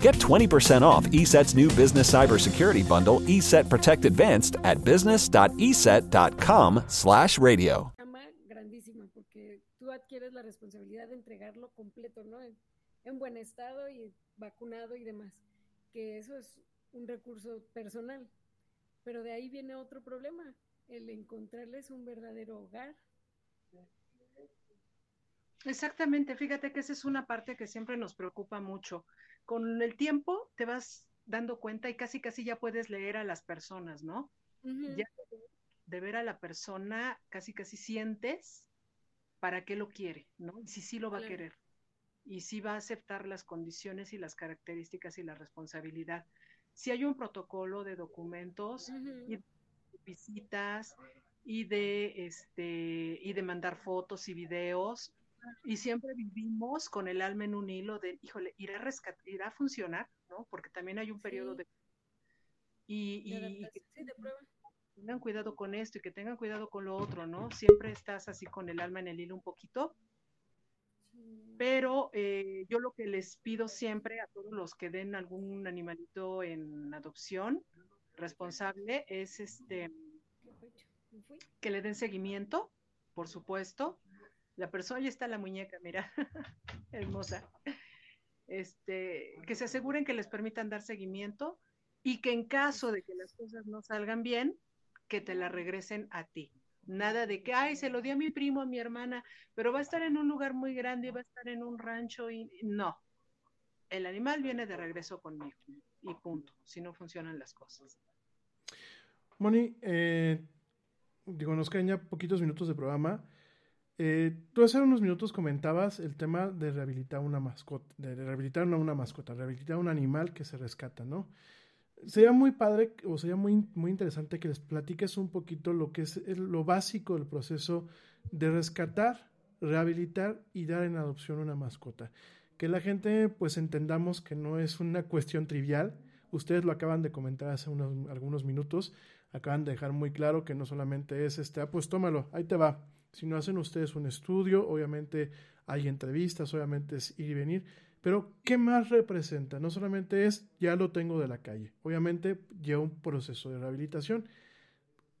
Get 20% off ESET's new business cybersecurity bundle, ESET Protect Advanced, at business.eset.com/radio. grandísima porque tú adquieres la responsabilidad de entregarlo completo, ¿no? En, en buen estado y vacunado y demás. Que eso es un recurso personal. Pero de ahí viene otro problema, el encontrarles un verdadero hogar. Exactamente, fíjate que esa es una parte que siempre nos preocupa mucho. Con el tiempo te vas dando cuenta y casi casi ya puedes leer a las personas, ¿no? Ya de ver a la persona casi casi sientes para qué lo quiere, ¿no? Y si sí lo va a querer. Y si va a aceptar las condiciones y las características y la responsabilidad. Si hay un protocolo de documentos y de visitas y de este y de mandar fotos y videos y siempre vivimos con el alma en un hilo de, híjole, irá a rescat- irá a funcionar, ¿no? Porque también hay un periodo Sí. de y, De que sí, de prueba. tengan cuidado con esto y que tengan cuidado con lo otro, ¿no? Siempre estás así con el alma en el hilo un poquito. Pero eh, yo lo que les pido siempre a todos los que den algún animalito en adopción responsable es este que le den seguimiento, por supuesto. La persona, ahí está la muñeca, mira, hermosa. Este, que se aseguren que les permitan dar seguimiento y que en caso de que las cosas no salgan bien, que te la regresen a ti. Nada de que, ay, se lo di a mi primo, a mi hermana, pero va a estar en un lugar muy grande, va a estar en un rancho y no. El animal viene de regreso conmigo y punto, si no funcionan las cosas. Moni, eh, digo, nos quedan ya poquitos minutos de programa. Eh, tú hace unos minutos comentabas el tema de rehabilitar una mascota, de rehabilitar una, mascota, rehabilitar un animal que se rescata, ¿no? Sería muy padre o sería muy, muy interesante que les platiques un poquito lo que es lo básico del proceso de rescatar, rehabilitar y dar en adopción una mascota. Que la gente pues entendamos que no es una cuestión trivial. Ustedes lo acaban de comentar hace unos, algunos minutos. Acaban de dejar muy claro que no solamente es este, ah, pues tómalo, ahí te va. Si no hacen ustedes un estudio, obviamente hay entrevistas, obviamente es ir y venir. Pero, ¿qué más representa? No solamente es, ya lo tengo de la calle. Obviamente lleva un proceso de rehabilitación.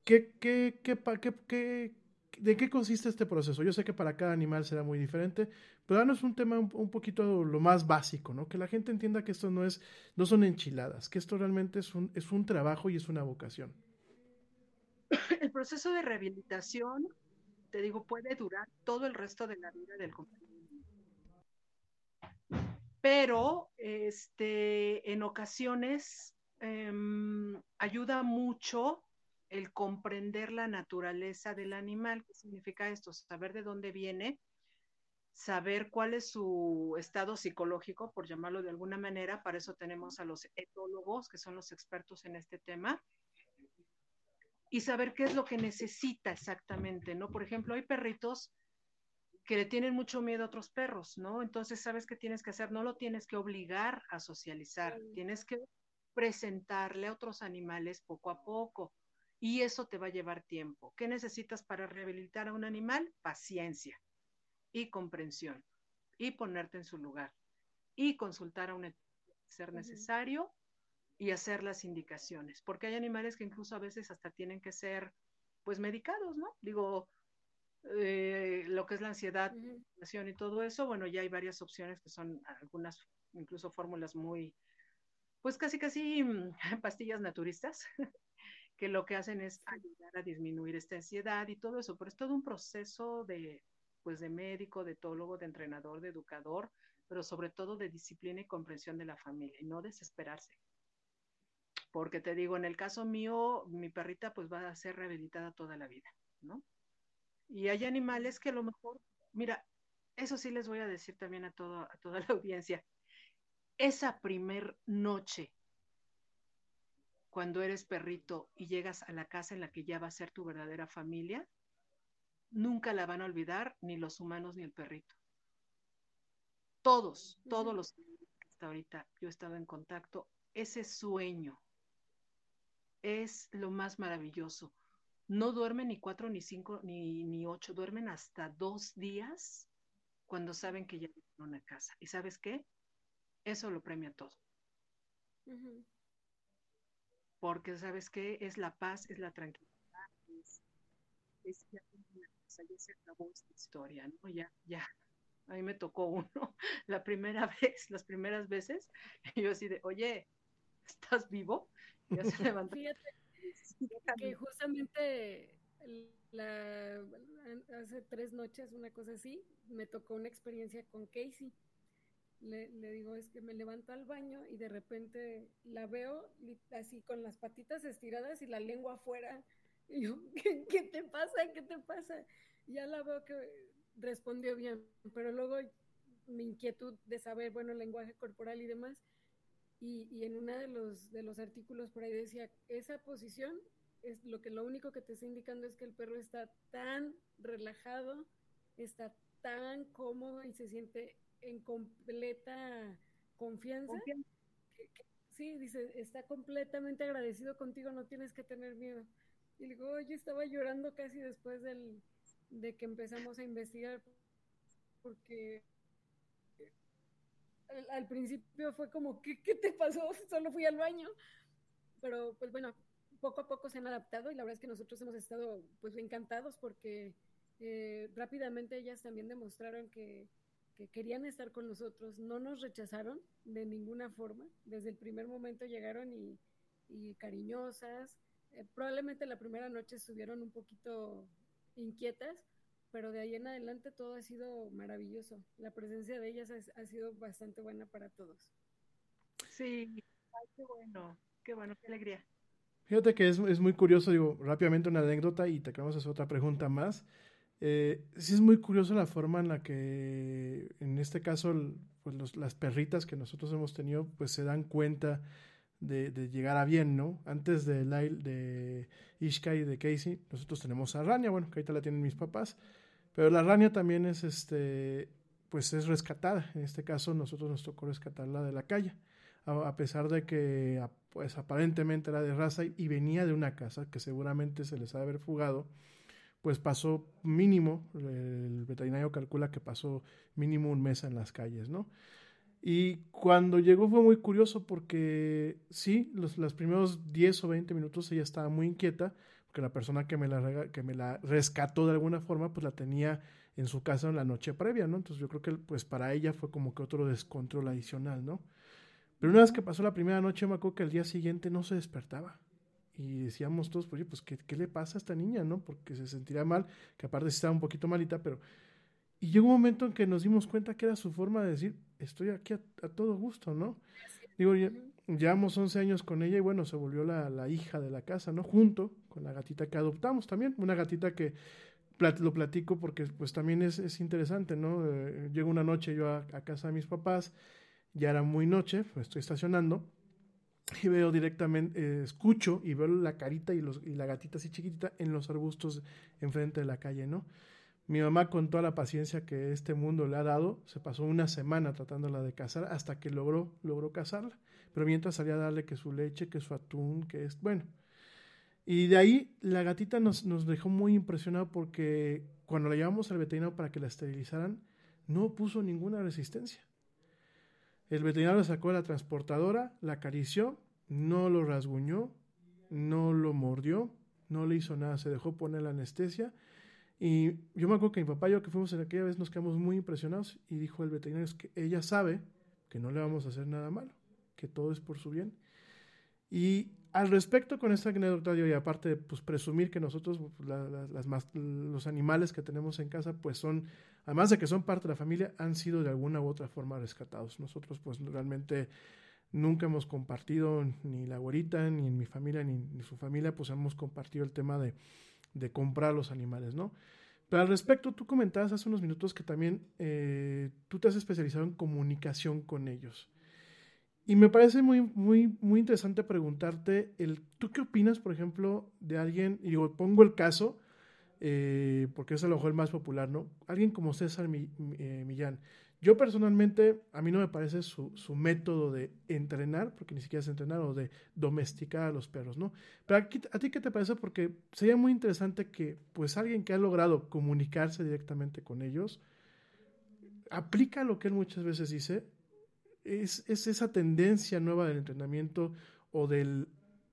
¿Qué, qué, qué, qué- ¿De qué consiste este proceso? Yo sé que para cada animal será muy diferente, pero danos un tema un, un poquito lo más básico, ¿no? Que la gente entienda que esto no es, no son enchiladas, que esto realmente es un, es un trabajo y es una vocación. El proceso de rehabilitación, te digo, puede durar todo el resto de la vida del compañero. Pero este, en ocasiones em, ayuda mucho el comprender la naturaleza del animal. ¿Qué significa esto? Saber de dónde viene, saber cuál es su estado psicológico, por llamarlo de alguna manera. Para eso tenemos a los etólogos, que son los expertos en este tema. Y saber qué es lo que necesita exactamente, ¿no? Por ejemplo, hay perritos que le tienen mucho miedo a otros perros, ¿no? Entonces, ¿sabes qué tienes que hacer? No lo tienes que obligar a socializar, tienes que presentarle a otros animales poco a poco. Y eso te va a llevar tiempo. ¿Qué necesitas para rehabilitar a un animal? Paciencia y comprensión y ponerte en su lugar y consultar a un ser necesario y hacer las indicaciones, porque hay animales que incluso a veces hasta tienen que ser pues medicados, ¿no? Digo, eh, lo que es la ansiedad, uh y todo eso, bueno, ya hay varias opciones que son algunas, incluso fórmulas muy, pues casi casi mm, pastillas naturistas, que lo que hacen es ayudar a disminuir esta ansiedad y todo eso, pero es todo un proceso de, pues de médico, de etólogo, de entrenador, de educador, pero sobre todo de disciplina y comprensión de la familia y no desesperarse. Porque te digo, en el caso mío, mi perrita pues va a ser rehabilitada toda la vida, ¿no? Y hay animales que a lo mejor, mira, eso sí les voy a decir también a, todo, a toda la audiencia. Esa primer noche, cuando eres perrito y llegas a la casa en la que ya va a ser tu verdadera familia, nunca la van a olvidar ni los humanos ni el perrito. Todos, todos los que hasta ahorita yo he estado en contacto, ese sueño es lo más maravilloso no duermen ni cuatro, ni cinco, ni, ni ocho, duermen hasta dos días cuando saben que ya tienen una casa. ¿Y sabes qué? Eso lo premia todo. Porque sabes qué? Es la paz, es la tranquilidad, es, es ya, ya se acabó esta historia, ¿no? Ya, ya. A mí me tocó uno la primera vez, las primeras veces, y yo así de, oye, ¿estás vivo? Y ya se levantó que justamente hace tres noches, una cosa así, me tocó una experiencia con Casey. Le, digo, es que me levanto al baño y de repente la veo así con las patitas estiradas y la lengua afuera. Y yo, ¿qué, te pasa? ¿Qué te pasa? ya la veo que respondió bien, pero luego mi inquietud de saber, bueno, el lenguaje corporal y demás, y, en uno de los, de los artículos por ahí decía, esa posición es lo que lo único que te está indicando es que el perro está tan relajado, está tan cómodo y se siente en completa confianza. sí, dice, está completamente agradecido contigo, no tienes que tener miedo. Y le digo, yo estaba llorando casi después del, de que empezamos a investigar, porque al, principio fue como, ¿qué, ¿qué, te pasó? Solo fui al baño. Pero pues bueno, poco a poco se han adaptado y la verdad es que nosotros hemos estado pues encantados porque eh, rápidamente ellas también demostraron que, que, querían estar con nosotros, no nos rechazaron de ninguna forma, desde el primer momento llegaron y, y cariñosas, eh, probablemente la primera noche estuvieron un poquito inquietas, pero de ahí en adelante todo ha sido maravilloso. La presencia de ellas ha, sido bastante buena para todos. Sí, qué bueno, qué bueno, qué alegría. Fíjate que es, es muy curioso, digo, rápidamente una anécdota y te acabamos de hacer otra pregunta más. Eh, sí es muy curioso la forma en la que, en este caso, pues las perritas que nosotros hemos tenido, pues se dan cuenta de, llegar a bien, ¿no? Antes de, Lyle, de Ishka y de Casey, nosotros tenemos a Rania, bueno, que ahorita la tienen mis papás, pero la Rania también es, este, pues es rescatada. En este caso, nosotros nos tocó rescatarla de la calle, a, pesar de que, pues aparentemente era de raza y, venía de una casa que seguramente se les ha de haber fugado pues pasó mínimo, el veterinario calcula que pasó mínimo un mes en las calles, ¿no? Y cuando llegó fue muy curioso porque sí, los, los primeros 10 o 20 minutos ella estaba muy inquieta, porque la persona que me, la, que me la rescató de alguna forma, pues la tenía en su casa en la noche previa, ¿no? Entonces yo creo que pues para ella fue como que otro descontrol adicional, ¿no? Pero una vez que pasó la primera noche, me acuerdo que al día siguiente no se despertaba. Y decíamos todos, pues, pues ¿qué, ¿qué, le pasa a esta niña, no? Porque se sentirá mal, que aparte estaba un poquito malita, pero y llegó un momento en que nos dimos cuenta que era su forma de decir, estoy aquí a, todo gusto, ¿no? Digo, ya, llevamos 11 años con ella y bueno, se volvió la, la, hija de la casa, ¿no? Junto con la gatita que adoptamos también, una gatita que lo platico porque pues también es, es interesante, ¿no? Eh, llego una noche yo a, a, casa de mis papás, ya era muy noche, pues estoy estacionando y veo directamente, eh, escucho y veo la carita y, los, y la gatita así chiquitita en los arbustos enfrente de la calle, ¿no? Mi mamá, con toda la paciencia que este mundo le ha dado, se pasó una semana tratándola de cazar hasta que logró, logró cazarla. Pero mientras salía a darle que su leche, que su atún, que es, bueno. Y de ahí la gatita nos, nos dejó muy impresionado porque cuando la llevamos al veterinario para que la esterilizaran, no puso ninguna resistencia. El veterinario la sacó de la transportadora, la acarició, no lo rasguñó, no lo mordió, no le hizo nada, se dejó poner la anestesia. Y yo me acuerdo que mi papá y yo que fuimos en aquella vez nos quedamos muy impresionados y dijo el veterinario es que ella sabe que no le vamos a hacer nada malo, que todo es por su bien. Y al respecto con esta anécdota, y aparte de pues, presumir que nosotros, las, los animales que tenemos en casa, pues son además de que son parte de la familia, han sido de alguna u otra forma rescatados. Nosotros pues realmente nunca hemos compartido, ni la güerita, ni en mi familia, ni, ni su familia, pues hemos compartido el tema de, de, comprar los animales, ¿no? Pero al respecto, tú comentabas hace unos minutos que también eh, tú te has especializado en comunicación con ellos. Y me parece muy, muy, muy interesante preguntarte, el, ¿tú qué opinas, por ejemplo, de alguien, y pongo el caso, eh, porque es a lo mejor el más popular, ¿no? Alguien como César eh, Millán. Yo personalmente, a mí no me parece su, su, método de entrenar, porque ni siquiera es entrenar, o de domesticar a los perros, ¿no? Pero a ti qué te parece, porque sería muy interesante que, pues, alguien que ha logrado comunicarse directamente con ellos, aplica lo que él muchas veces dice, es, es esa tendencia nueva del entrenamiento o del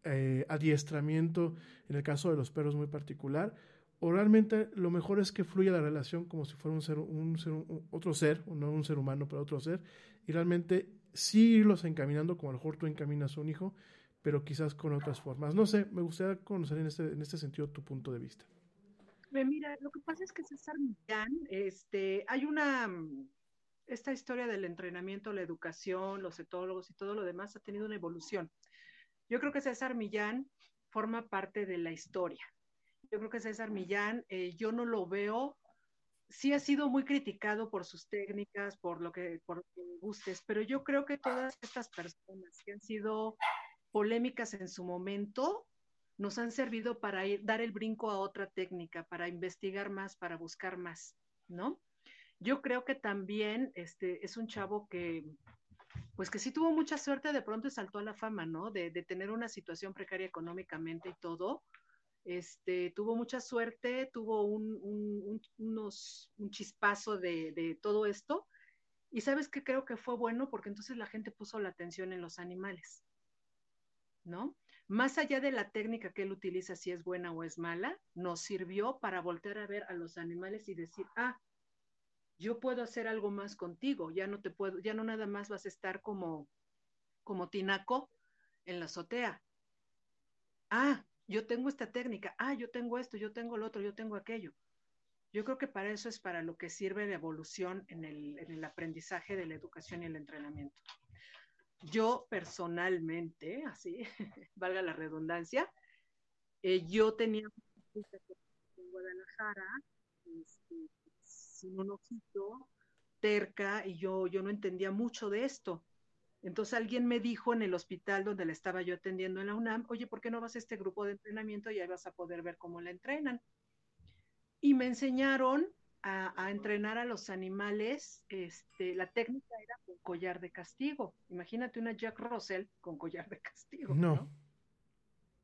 eh, adiestramiento, en el caso de los perros muy particular, o realmente lo mejor es que fluya la relación como si fuera un ser, un ser otro ser, no un ser humano, pero otro ser, y realmente sí irlos encaminando como a lo mejor tú encaminas a un hijo, pero quizás con otras formas. No sé, me gustaría conocer en este, en este sentido tu punto de vista. Mira, lo que pasa es que César Millán, este, hay una, esta historia del entrenamiento, la educación, los etólogos y todo lo demás ha tenido una evolución. Yo creo que César Millán forma parte de la historia yo creo que César Millán, eh, yo no lo veo, sí ha sido muy criticado por sus técnicas, por lo que, por gustes, pero yo creo que todas estas personas que han sido polémicas en su momento, nos han servido para ir, dar el brinco a otra técnica, para investigar más, para buscar más, ¿no? Yo creo que también este, es un chavo que, pues que sí tuvo mucha suerte, de pronto saltó a la fama, ¿no? De, de tener una situación precaria económicamente y todo, este, tuvo mucha suerte, tuvo un, un, unos, un chispazo de, de, todo esto. Y sabes que creo que fue bueno porque entonces la gente puso la atención en los animales, ¿no? Más allá de la técnica que él utiliza, si es buena o es mala, nos sirvió para voltear a ver a los animales y decir, ah, yo puedo hacer algo más contigo, ya no te puedo, ya no nada más vas a estar como, como tinaco en la azotea. Ah, yo tengo esta técnica, ah, yo tengo esto, yo tengo lo otro, yo tengo aquello. Yo creo que para eso es para lo que sirve la evolución en el, en el aprendizaje de la educación y el entrenamiento. Yo personalmente, así, valga la redundancia, eh, yo tenía en Guadalajara, este, sin un ojito, terca, y yo, yo no entendía mucho de esto. Entonces alguien me dijo en el hospital donde la estaba yo atendiendo en la UNAM, oye, ¿por qué no vas a este grupo de entrenamiento y ahí vas a poder ver cómo la entrenan? Y me enseñaron a, entrenar a los animales, este, la técnica era con collar de castigo. Imagínate una Jack Russell con collar de castigo. No.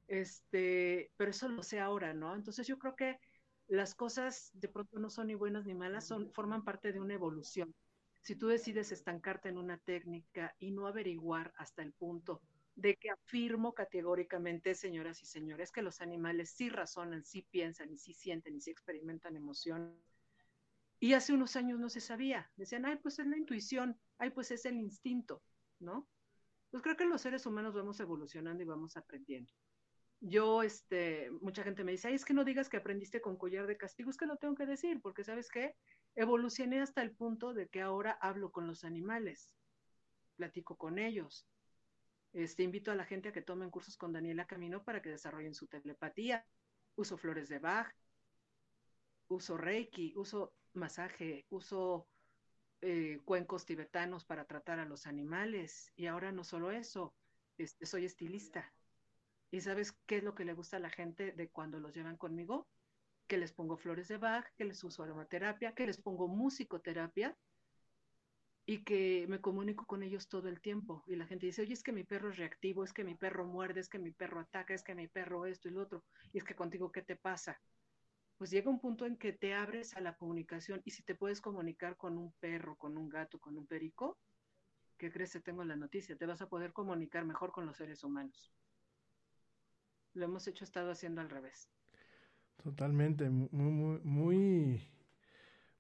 Este, pero eso lo sé ahora, ¿no? Entonces yo creo que las cosas de pronto no son ni buenas ni malas, son, forman parte de una evolución si tú decides estancarte en una técnica y no averiguar hasta el punto de que afirmo categóricamente, señoras y señores, que los animales sí razonan, sí piensan y sí sienten y sí experimentan emoción. Y hace unos años no se sabía. Decían, ay, pues es la intuición, ay, pues es el instinto, ¿no? Pues creo que los seres humanos vamos evolucionando y vamos aprendiendo. Yo, este, mucha gente me dice, ay, es que no digas que aprendiste con collar de castigo, es que lo tengo que decir, porque sabes qué, evolucioné hasta el punto de que ahora hablo con los animales, platico con ellos. Este, invito a la gente a que tomen cursos con Daniela Camino para que desarrollen su telepatía. Uso flores de Bach. uso reiki, uso masaje, uso eh, cuencos tibetanos para tratar a los animales. Y ahora no solo eso, este, soy estilista. ¿Y sabes qué es lo que le gusta a la gente de cuando los llevan conmigo? Que les pongo flores de Bach, que les uso aromaterapia, que les pongo musicoterapia y que me comunico con ellos todo el tiempo. Y la gente dice, oye, es que mi perro es reactivo, es que mi perro muerde, es que mi perro ataca, es que mi perro esto y lo otro. Y es que contigo, ¿qué te pasa? Pues llega un punto en que te abres a la comunicación y si te puedes comunicar con un perro, con un gato, con un perico, ¿qué crees que tengo la noticia? Te vas a poder comunicar mejor con los seres humanos. Lo hemos hecho, estado haciendo al revés. Totalmente, muy, muy, muy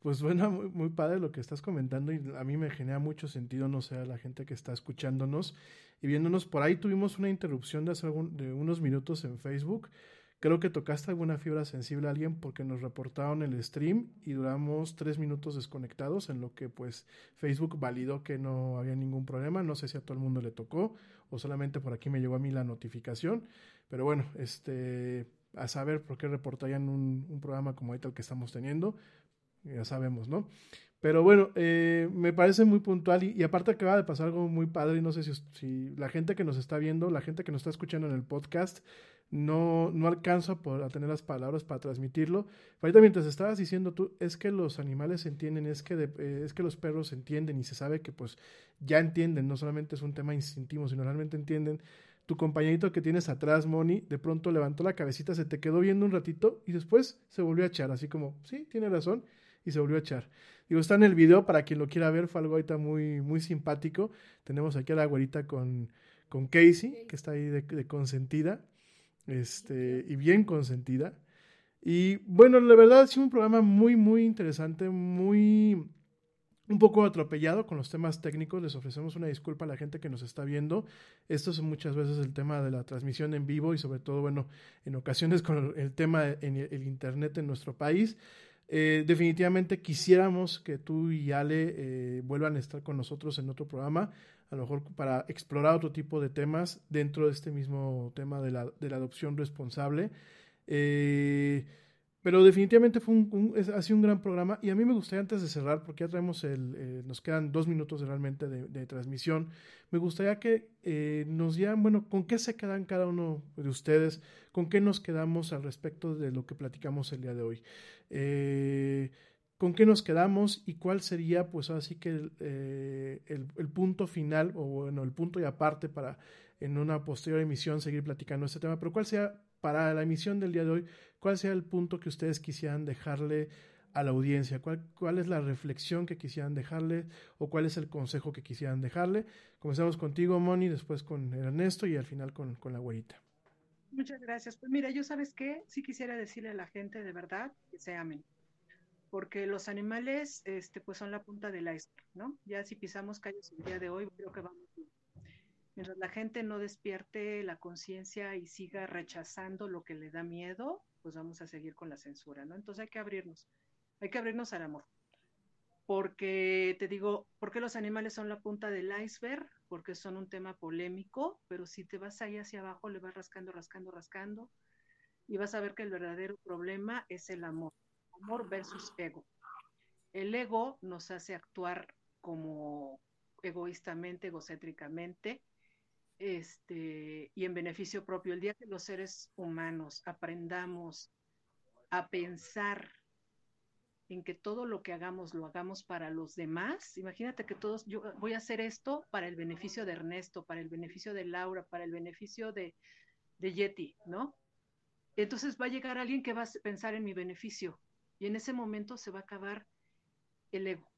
pues bueno, muy, muy, padre lo que estás comentando y a mí me genera mucho sentido, no sé, a la gente que está escuchándonos y viéndonos. Por ahí tuvimos una interrupción de hace de unos minutos en Facebook. Creo que tocaste alguna fibra sensible a alguien porque nos reportaron el stream y duramos tres minutos desconectados en lo que pues Facebook validó que no había ningún problema. No sé si a todo el mundo le tocó o solamente por aquí me llegó a mí la notificación. Pero bueno, este a saber por qué reportarían un, un programa como el que estamos teniendo ya sabemos, ¿no? Pero bueno, eh, me parece muy puntual y, aparte acaba de pasar algo muy padre y no sé si, si, la gente que nos está viendo, la gente que nos está escuchando en el podcast, no, no alcanza a, tener las palabras para transmitirlo. Ahorita mientras estabas diciendo tú, es que los animales entienden, es que, eh, es que los perros entienden y se sabe que pues ya entienden, no solamente es un tema instintivo, sino realmente entienden. Tu compañerito que tienes atrás, Moni, de pronto levantó la cabecita, se te quedó viendo un ratito y después se volvió a echar, así como, sí, tiene razón y se volvió a echar. Digo, está en el video para quien lo quiera ver, fue algo ahorita muy, muy simpático. Tenemos aquí a la güerita con, con Casey, que está ahí de, consentida, este, y bien consentida. Y bueno, la verdad ha sido un programa muy, muy interesante, muy un poco atropellado con los temas técnicos. Les ofrecemos una disculpa a la gente que nos está viendo. Esto es muchas veces el tema de la transmisión en vivo y sobre todo, bueno, en ocasiones con el tema en el Internet en nuestro país. Eh, definitivamente quisiéramos que tú y Ale eh, vuelvan a estar con nosotros en otro programa, a lo mejor para explorar otro tipo de temas dentro de este mismo tema de la, de la adopción responsable. Eh, pero definitivamente fue un, ha sido un gran programa y a mí me gustaría antes de cerrar, porque ya traemos el, eh, nos quedan dos minutos realmente de, transmisión, me gustaría que eh, nos dieran, bueno, ¿con qué se quedan cada uno de ustedes? ¿Con qué nos quedamos al respecto de lo que platicamos el día de hoy? Eh, ¿Con qué nos quedamos y cuál sería, pues así que el, el, punto final o bueno, el punto y aparte para en una posterior emisión seguir platicando este tema, pero cuál sea para la emisión del día de hoy, ¿cuál sea el punto que ustedes quisieran dejarle a la audiencia? ¿Cuál, ¿Cuál, es la reflexión que quisieran dejarle o cuál es el consejo que quisieran dejarle? Comenzamos contigo, Moni, después con Ernesto y al final con, con la güerita. Muchas gracias. Pues mira, yo sabes qué, sí quisiera decirle a la gente de verdad que se amen, porque los animales este, pues son la punta del iceberg, ¿no? Ya si pisamos calles el día de hoy, creo que vamos bien mientras la gente no despierte la conciencia y siga rechazando lo que le da miedo, pues vamos a seguir con la censura, ¿no? Entonces hay que abrirnos, hay que abrirnos al amor. Porque te digo, ¿por qué los animales son la punta del iceberg? Porque son un tema polémico, pero si te vas ahí hacia abajo, le vas rascando, rascando, rascando, y vas a ver que el verdadero problema es el amor. Amor versus ego. El ego nos hace actuar como egoístamente, egocéntricamente, este, y en beneficio propio. El día que los seres humanos aprendamos a pensar en que todo lo que hagamos lo hagamos para los demás, imagínate que todos, yo voy a hacer esto para el beneficio de Ernesto, para el beneficio de Laura, para el beneficio de, de Yeti, ¿no? Entonces va a llegar alguien que va a pensar en mi beneficio y en ese momento se va a acabar el ego.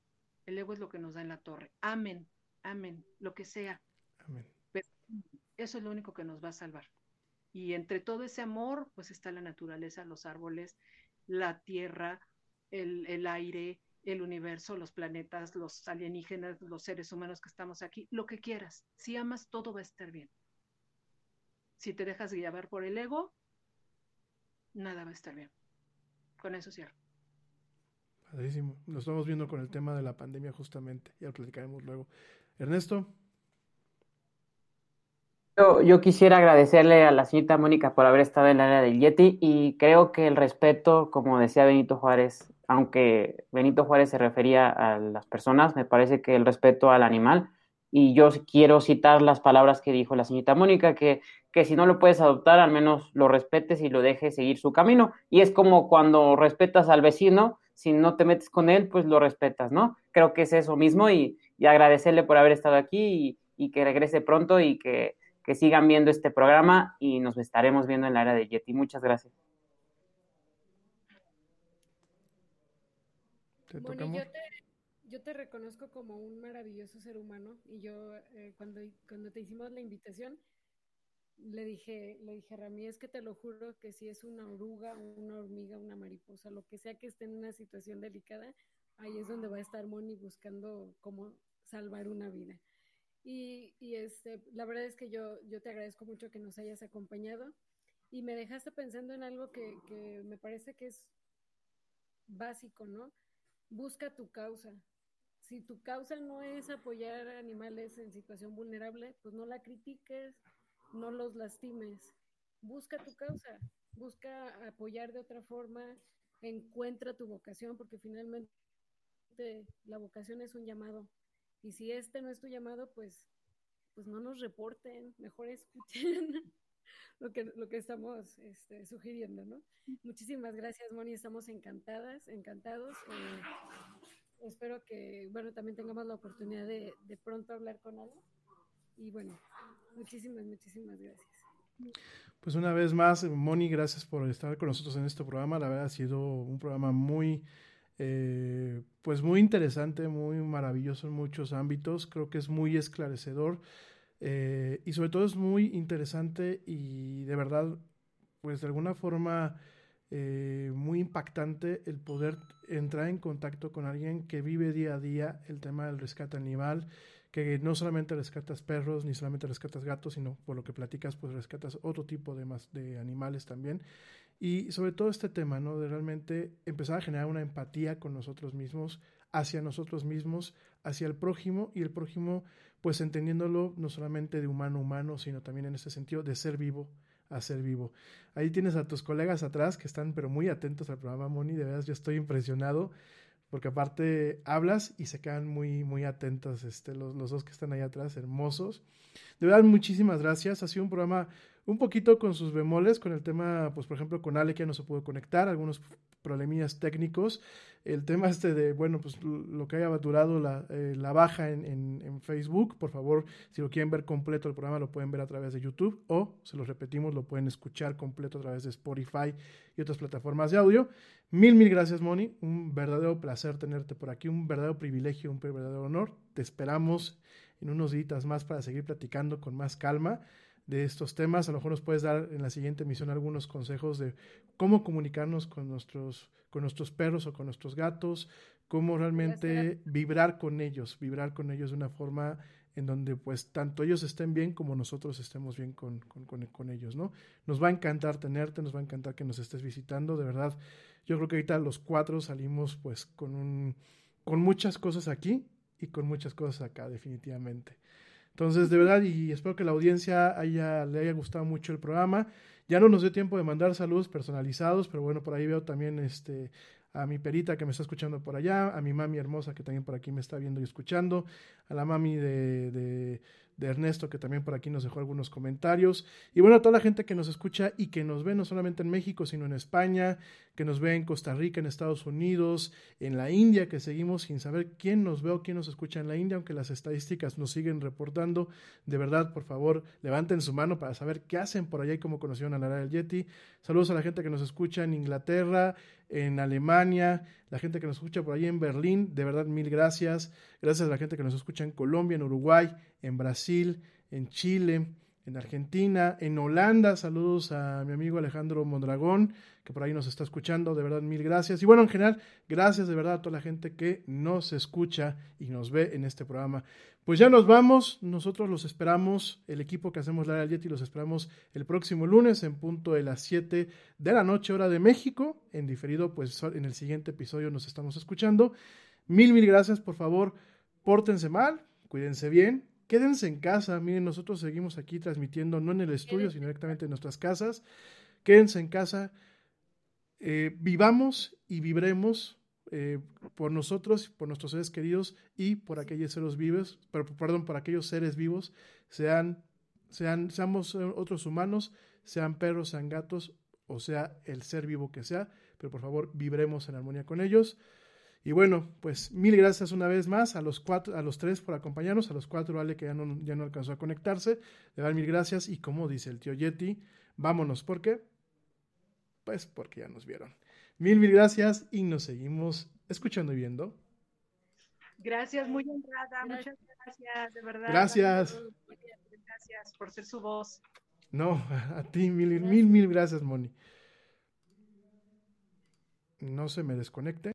El ego es lo que nos da en la torre. Amén, amén, lo que sea. Amén. Eso es lo único que nos va a salvar. Y entre todo ese amor, pues está la naturaleza, los árboles, la tierra, el, aire, el universo, los planetas, los alienígenas, los seres humanos que estamos aquí, lo que quieras. Si amas, todo va a estar bien. Si te dejas llevar por el ego, nada va a estar bien. Con eso cierro. Padrísimo. Lo estamos viendo con el tema de la pandemia justamente. Ya lo platicaremos luego. Ernesto. Yo, yo, quisiera agradecerle a la señorita Mónica por haber estado en la área del Yeti y creo que el respeto, como decía Benito Juárez, aunque Benito Juárez se refería a las personas, me parece que el respeto al animal, y yo quiero citar las palabras que dijo la señorita Mónica, que, que si no lo puedes adoptar, al menos lo respetes y lo dejes seguir su camino. Y es como cuando respetas al vecino, si no te metes con él, pues lo respetas, ¿no? Creo que es eso mismo y, y agradecerle por haber estado aquí y, y que regrese pronto y que que sigan viendo este programa y nos estaremos viendo en la área de Yeti. Muchas gracias. Bueno, yo te, yo te reconozco como un maravilloso ser humano y yo eh, cuando, cuando te hicimos la invitación le dije, le dije a Rami, es que te lo juro que si es una oruga, una hormiga, una mariposa, lo que sea que esté en una situación delicada, ahí es donde va a estar Moni buscando cómo salvar una vida. Y, este, la verdad es que yo, yo te agradezco mucho que nos hayas acompañado y me dejaste pensando en algo que, que me parece que es básico, ¿no? Busca tu causa. Si tu causa no es apoyar animales en situación vulnerable, pues no la critiques, no los lastimes. Busca tu causa, busca apoyar de otra forma, encuentra tu vocación, porque finalmente la vocación es un llamado y si este no es tu llamado, pues, pues no nos reporten, mejor escuchen lo que, lo que estamos este, sugiriendo, ¿no? Muchísimas gracias, Moni, estamos encantadas, encantados. Eh, espero que, bueno, también tengamos la oportunidad de, de pronto hablar con Ale. Y bueno, muchísimas, muchísimas gracias. Pues una vez más, Moni, gracias por estar con nosotros en este programa. La verdad ha sido un programa muy eh, pues muy interesante, muy maravilloso en muchos ámbitos, creo que es muy esclarecedor eh, y sobre todo es muy interesante y de verdad, pues de alguna forma eh, muy impactante el poder entrar en contacto con alguien que vive día a día el tema del rescate animal, que no solamente rescatas perros, ni solamente rescatas gatos, sino por lo que platicas, pues rescatas otro tipo de, más, de animales también. Y sobre todo este tema, ¿no? De realmente empezar a generar una empatía con nosotros mismos, hacia nosotros mismos, hacia el prójimo y el prójimo, pues entendiéndolo no solamente de humano a humano, sino también en ese sentido de ser vivo a ser vivo. Ahí tienes a tus colegas atrás que están pero muy atentos al programa, Moni, de verdad yo estoy impresionado porque aparte hablas y se quedan muy, muy atentos este, los, los dos que están ahí atrás, hermosos. De verdad, muchísimas gracias. Ha sido un programa un poquito con sus bemoles, con el tema, pues por ejemplo, con Ale que no se pudo conectar, algunos problemillas técnicos, el tema este de, bueno, pues lo que haya durado la, eh, la baja en, en, en, Facebook, por favor, si lo quieren ver completo el programa, lo pueden ver a través de YouTube o, se los repetimos, lo pueden escuchar completo a través de Spotify y otras plataformas de audio. Mil, mil gracias, Moni. Un verdadero placer tenerte por aquí, un verdadero privilegio, un verdadero honor. Te esperamos en unos días más para seguir platicando con más calma de estos temas. A lo mejor nos puedes dar en la siguiente emisión algunos consejos de cómo comunicarnos con nuestros, con nuestros perros o con nuestros gatos, cómo realmente vibrar con ellos, vibrar con ellos de una forma en donde pues tanto ellos estén bien como nosotros estemos bien con, con, con, con, ellos, ¿no? Nos va a encantar tenerte, nos va a encantar que nos estés visitando, de verdad. Yo creo que ahorita los cuatro salimos pues con un, con muchas cosas aquí y con muchas cosas acá, definitivamente. Entonces, de verdad, y espero que la audiencia haya, le haya gustado mucho el programa. Ya no nos dio tiempo de mandar saludos personalizados, pero bueno, por ahí veo también este, a mi perita que me está escuchando por allá, a mi mami hermosa que también por aquí me está viendo y escuchando, a la mami de, de de Ernesto, que también por aquí nos dejó algunos comentarios. Y bueno, a toda la gente que nos escucha y que nos ve no solamente en México, sino en España, que nos ve en Costa Rica, en Estados Unidos, en la India, que seguimos sin saber quién nos ve o quién nos escucha en la India, aunque las estadísticas nos siguen reportando. De verdad, por favor, levanten su mano para saber qué hacen por allá y cómo conocieron a la del Yeti. Saludos a la gente que nos escucha en Inglaterra, en Alemania, la gente que nos escucha por ahí en Berlín, de verdad mil gracias. Gracias a la gente que nos escucha en Colombia, en Uruguay, en Brasil, en Chile, en Argentina, en Holanda. Saludos a mi amigo Alejandro Mondragón, que por ahí nos está escuchando. De verdad, mil gracias. Y bueno, en general, gracias de verdad a toda la gente que nos escucha y nos ve en este programa. Pues ya nos vamos. Nosotros los esperamos, el equipo que hacemos la Yeti, los esperamos el próximo lunes en punto de las 7 de la noche, hora de México. En diferido, pues en el siguiente episodio nos estamos escuchando. Mil, mil gracias, por favor, pórtense mal, cuídense bien quédense en casa. Miren, nosotros seguimos aquí transmitiendo, no en el estudio, sino directamente en nuestras casas. Quédense en casa. Eh, vivamos y vibremos eh, por nosotros, por nuestros seres queridos y por aquellos seres vivos, perdón, por aquellos seres vivos, sean, sean, seamos otros humanos, sean perros, sean gatos, o sea, el ser vivo que sea, pero por favor, vibremos en armonía con ellos. Y bueno, pues mil gracias una vez más a los cuatro, a los tres por acompañarnos, a los cuatro Ale que ya no, ya no alcanzó a conectarse, le dan mil gracias y como dice el tío Yeti, vámonos, ¿por qué? Pues porque ya nos vieron. Mil, mil gracias y nos seguimos escuchando y viendo. Gracias, muy honrada, muchas gracias, de verdad. Gracias. Gracias por ser su voz. No, a ti mil, mil, mil gracias, Moni. No se me desconecte.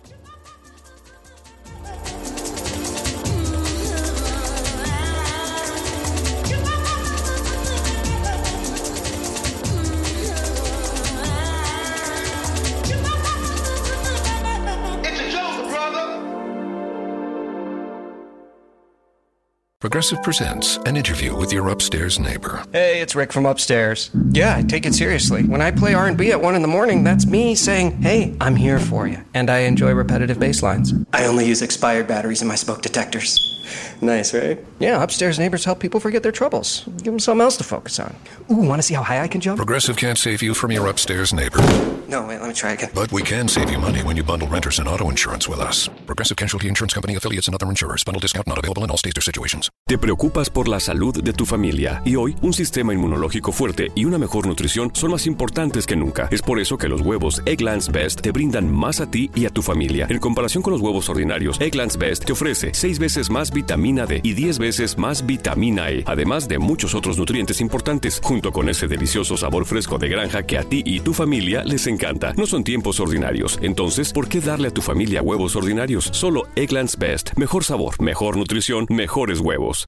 Progressive presents an interview with your upstairs neighbor. Hey, it's Rick from upstairs. Yeah, I take it seriously. When I play R&B at 1 in the morning, that's me saying, "Hey, I'm here for you." And I enjoy repetitive bass lines. I only use expired batteries in my smoke detectors. Nice, right? Yeah, upstairs neighbors help people forget their troubles. Give them something else to focus on. Ooh, want to see how high I can jump? Progressive can't save you from your upstairs neighbor, No, wait, let me try again. but we can save you money when you bundle renters and auto insurance with us. Progressive Casualty Insurance Company affiliates and other insurers. Bundle discount not available in all states or situations. Te preocupas por la salud de tu familia y hoy un sistema inmunológico fuerte y una mejor nutrición son más importantes que nunca. Es por eso que los huevos Egglands Best te brindan más a ti y a tu familia. En comparación con los huevos ordinarios, Egglands Best te ofrece 6 veces más vitamina D y 10 veces más vitamina E, además de muchos otros nutrientes importantes, junto con ese delicioso sabor fresco de granja que a ti y tu familia les No son tiempos ordinarios, entonces, ¿por qué darle a tu familia huevos ordinarios? Solo Egglands Best. Mejor sabor, mejor nutrición, mejores huevos.